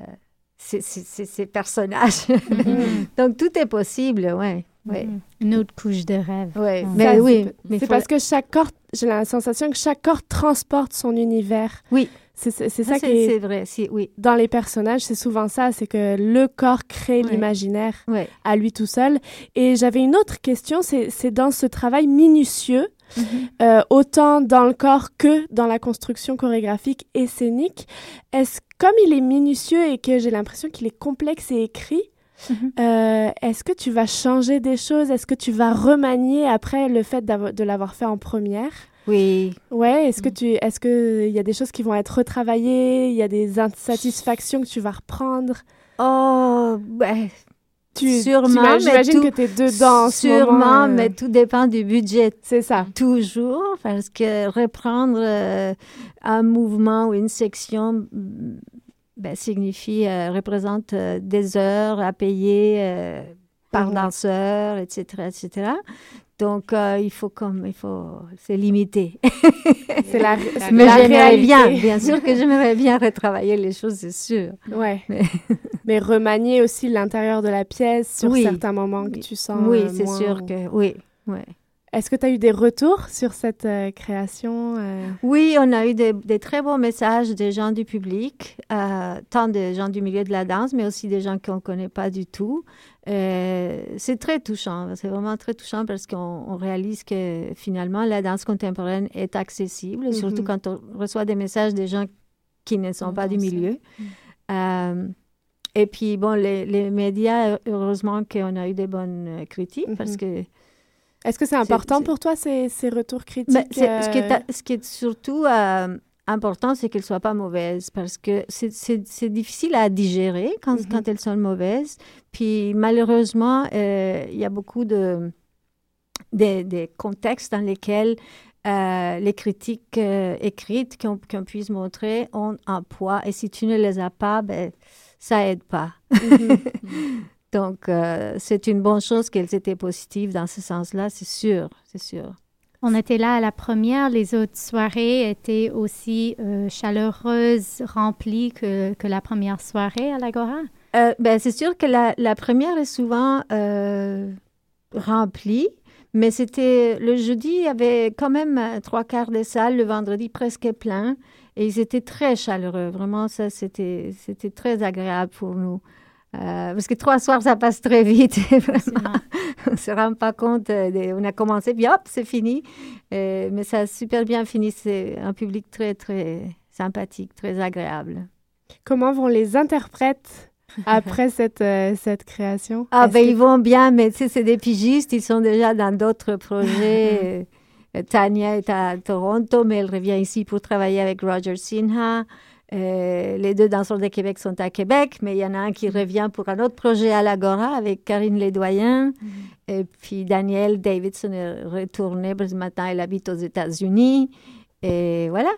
ces, personnages. Mhm. Donc tout est possible, ouais. ouais. Mhm. Une autre couche de rêve. ouais. Mhm. Mais Ça, oui, c'est- mais C'est faut- parce que chaque corps, j'ai la sensation que chaque corps transporte son univers. Oui. C'est Ah, ça qui est c'est vrai. Si, oui, dans les personnages, c'est souvent ça, c'est que le corps crée Ouais. l'imaginaire ouais. à lui tout seul. Et j'avais une autre question, c'est c'est dans ce travail minutieux, Mhm. euh, autant dans le corps que dans la construction chorégraphique et scénique. Est-ce comme il est minutieux et que j'ai l'impression qu'il est complexe et écrit, Mhm. euh, est-ce que tu vas changer des choses? Est-ce que tu vas remanier après le fait de l'avoir fait en première? Oui. Ouais, est-ce que tu est-ce que il y a des choses qui vont être retravaillées, il y a des insatisfactions que tu vas reprendre? Oh, ben, tu Sûrement, j'imagine tout- que tu es dedans en ce sûrement, moment, euh, mais tout dépend du budget. c'est ça. Toujours, parce que reprendre euh, un mouvement ou une section ben, signifie, euh, représente des heures à payer par danseur, etc., etc. Donc, euh, il faut comme, il faut, c'est limité. C'est la, Mais la j'aimerais bien, bien sûr que j'aimerais bien retravailler les choses, c'est sûr. Ouais. Mais- Mais remanier aussi l'intérieur de la pièce sur Oui. certains moments que tu sens. oui, euh, c'est moins sûr que, oui, ouais. Est-ce que tu as eu des retours sur cette euh, création euh? Oui, on a eu des, des très bons messages des gens du public, euh, tant des gens du milieu de la danse, mais aussi des gens qu'on ne connaît pas du tout. C'est très touchant, c'est vraiment très touchant parce qu'on on réalise que finalement la danse contemporaine est accessible, surtout Mhm. quand on reçoit des messages des gens qui ne sont pas du milieu. Euh, et puis, bon, les, les médias, heureusement qu'on a eu des bonnes critiques parce Mhm. que Est-ce que c'est important pour toi, ces, ces retours critiques ben, c'est- ce, qui est, euh, ce qui est surtout euh, important, c'est qu'elles ne soient pas mauvaises parce que c'est- difficile à digérer quand, Mhm. quand elles sont mauvaises. Puis malheureusement, euh, il y a beaucoup de, contextes dans lesquels euh, les critiques euh, écrites qu'on qu'on puisse montrer ont un poids et si tu ne les as pas, ben, ça aide pas. mhm. Donc, euh, c'est une bonne chose qu'elles étaient positives dans ce sens-là, c'est sûr, c'est sûr. On était là à la première, les autres soirées étaient aussi euh, chaleureuses, remplies que, que la première soirée à l'Agora. Euh, ben, c'est sûr que la, la première est souvent remplie, mais c'était le jeudi, il y avait quand même trois quarts des salles, le vendredi presque plein, et ils étaient très chaleureux. Vraiment, ça, c'était c'était très agréable pour nous. Euh, parce que trois soirs, ça passe très vite. Vraiment, on ne se rend pas compte. euh, de- on a commencé, puis hop, c'est fini. Euh, mais ça a super bien fini. C'est un public très, très sympathique, très agréable. Comment vont les interprètes après cette, euh, cette création? Ah, ben, que- ils vont bien, mais tu sais, c'est des pigistes, ils sont déjà dans d'autres projets. Tania est à Toronto, mais elle revient ici pour travailler avec Roger Sinha. Euh, les deux danseurs de Québec sont à Québec, mais il y en a un qui revient pour un autre projet à l'Agora avec Karine Ledoyen. Et puis Danielle Davidson est retournée, parce que maintenant elle habite aux États-Unis. Et voilà.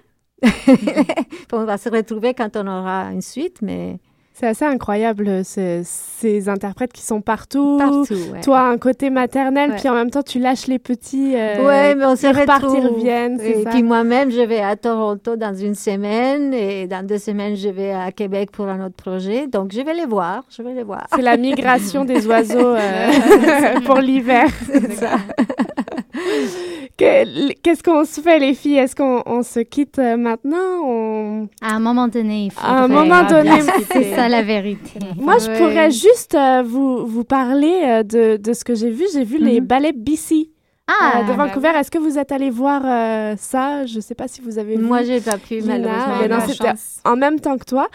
on va se retrouver quand on aura une suite, mais C'est assez incroyable, ce- ces interprètes qui sont partout. partout. ouais. Toi, un côté maternel, Ouais. puis en même temps, tu lâches les petits. euh, ouais, mais on se retrouve. reviennent, c'est Et ça. puis moi-même, je vais à Toronto dans une semaine et dans deux semaines, je vais à Québec pour un autre projet. Donc, je vais les voir, je vais les voir. C'est la migration des oiseaux euh, pour l'hiver. Que- Qu'est-ce qu'on se fait, les filles? Est-ce qu'on on se quitte euh, maintenant? On- À un moment donné, il faut. À un moment donné, C'est ça la vérité. Moi, je pourrais juste euh, vous, vous parler euh, de, de ce que j'ai vu. J'ai vu les Mhm. ballets BC Ah, euh, de bah Vancouver. Est-ce que vous êtes allé voir euh, ça? Je ne sais pas si vous avez vu. Moi, j'ai pas pu, malheureusement. mais non, c'était en même temps que toi.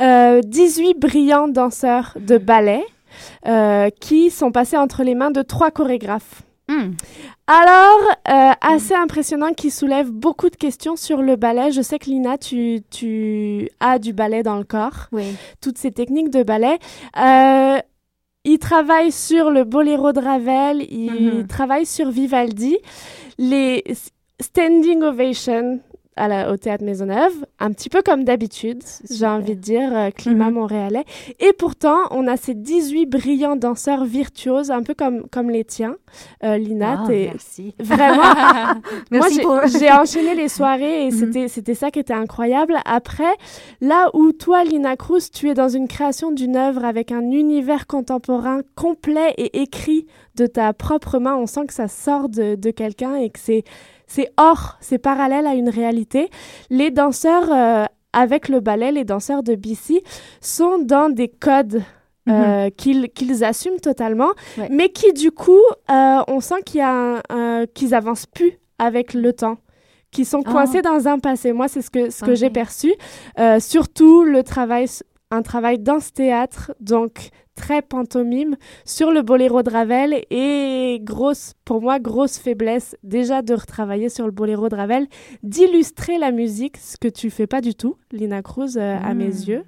Euh, 18 brillants danseurs de ballet qui sont passés entre les mains de trois chorégraphes. Hmm. Alors, euh, assez impressionnant, qui soulève beaucoup de questions sur le ballet. Je sais que Lina, tu, tu as du ballet dans le corps, Oui. toutes ces techniques de ballet. Euh, il travaille sur le boléro de Ravel, il Mhm. travaille sur Vivaldi. Les standing ovations à la, au Théâtre Maisonneuve, un petit peu comme d'habitude, j'ai envie de dire, euh, climat Mhm. montréalais. Et pourtant, on a ces 18 brillants danseurs virtuoses, un peu comme, comme les tiens. Euh, Lina, t'es merci. vraiment moi, j'ai- pour... enchaîné les soirées et Mhm. c'était c'était ça qui était incroyable. Après, là où toi, Lina Cruz, tu es dans une création d'une œuvre avec un univers contemporain complet et écrit de ta propre main, on sent que ça sort de, de quelqu'un et que c'est c'est hors, c'est parallèle à une réalité. Les danseurs euh, avec le ballet, les danseurs de BC, sont dans des codes euh, qu'ils qu'ils assument totalement, Mhm. Ouais. mais qui du coup, euh, on sent qu'il y a qu'ils avancent plus avec le temps, qui sont Ah. coincés dans un passé. Moi, c'est ce que ce que j'ai perçu. Euh, surtout le travail, un travail dans ce théâtre, donc très pantomime sur le boléro de Ravel et grosse, pour moi, grosse faiblesse déjà de retravailler sur le boléro de Ravel, d'illustrer la musique, ce que tu fais pas du tout, Lina Cruz, euh, à mes yeux,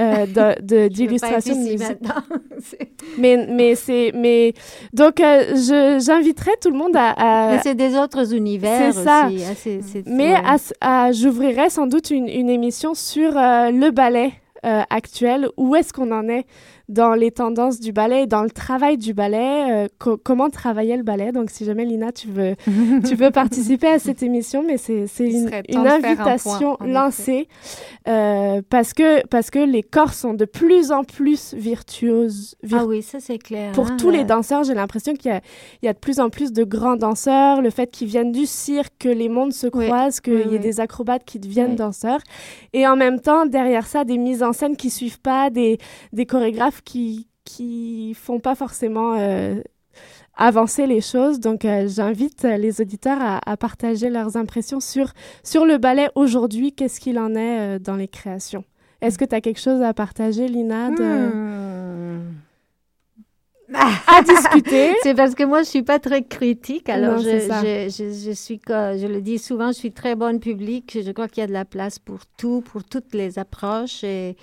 euh, de- de- d'illustration de, musique. Mais, mais c'est, mais donc euh, je- j'inviterai tout le monde à, c'est des autres univers C'est ça. aussi. hein, mais ouais. à j'ouvrirai sans doute une, une émission sur le ballet euh, actuel. Où est-ce qu'on en est dans les tendances du ballet, dans le travail du ballet, euh, co- comment travailler le ballet. Donc, si jamais Lina, tu veux, tu veux participer à cette émission, mais c'est une, une un point, invitation lancée euh, parce que parce que les corps sont de plus en plus virtuoses. vir- Ah oui, ça c'est clair. pour hein, tous les la- danseurs, j'ai l'impression qu'il y y a de plus en plus de grands danseurs, le fait qu'ils viennent du cirque, que les mondes se Oui, croisent, qu'il oui, y ait oui. des acrobates qui deviennent danseurs. Et en même temps, derrière ça, des mises en scène qui suivent pas, des, des chorégraphes qui qui font pas forcément euh, avancer les choses. Donc, euh, j'invite euh, les auditeurs à, à partager leurs impressions sur, sur le ballet aujourd'hui. Qu'est-ce qu'il en est euh, dans les créations? Est-ce que tu as quelque chose à partager, Lina, de- Hmm. à discuter? C'est parce que moi, je suis pas très critique. Alors, Non, je, je, je, je suis, je le dis souvent, je suis très bonne public. Je crois qu'il y a de la place pour tout, pour toutes les approches. Et,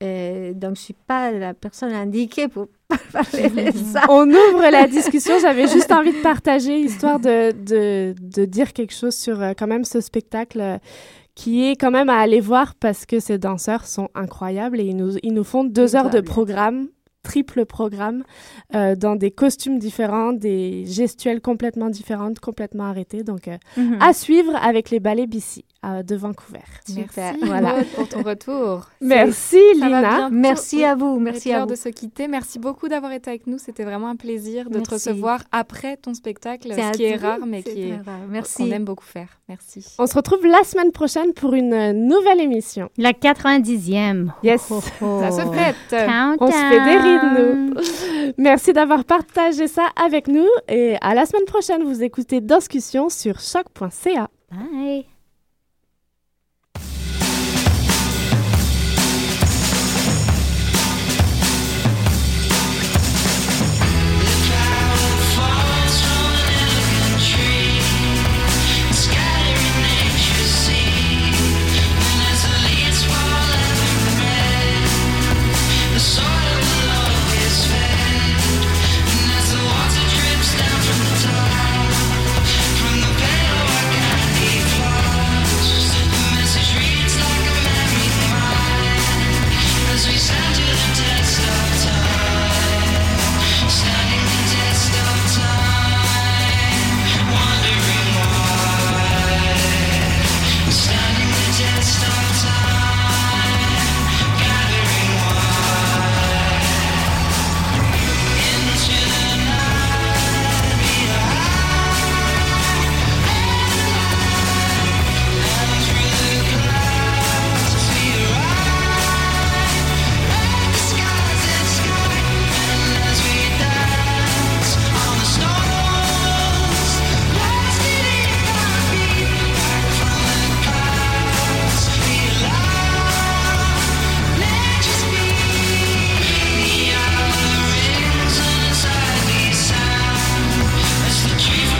et donc, je suis pas la personne indiquée pour parler de ça. On ouvre la discussion. J'avais juste envie de partager, histoire de, de, de dire quelque chose sur euh, quand même ce spectacle euh, qui est quand même à aller voir parce que ces danseurs sont incroyables et ils nous, ils nous font deux heures de programme triple programme euh, dans des costumes différents, des gestuelles complètement différentes, complètement arrêtées. Donc, euh, Mhm. à suivre avec les ballets BC euh, de Vancouver. Super. Merci Voilà. Pour ton retour. Merci, Lina. Merci à vous. Merci à vous. de se quitter. Merci beaucoup d'avoir été avec nous. C'était vraiment un plaisir de te Merci. recevoir après ton spectacle, C'est ce qui est rare, mais qui est rare. qu'on Merci. aime beaucoup faire. Merci. On se retrouve la semaine prochaine pour une nouvelle émission. La 90e. Yes. Oh, oh. Ça se fête. Countdown. On se fait des rides, nous. Merci d'avoir partagé ça avec nous et à la semaine prochaine. Vous écoutez Discussion sur choc.ca. Bye.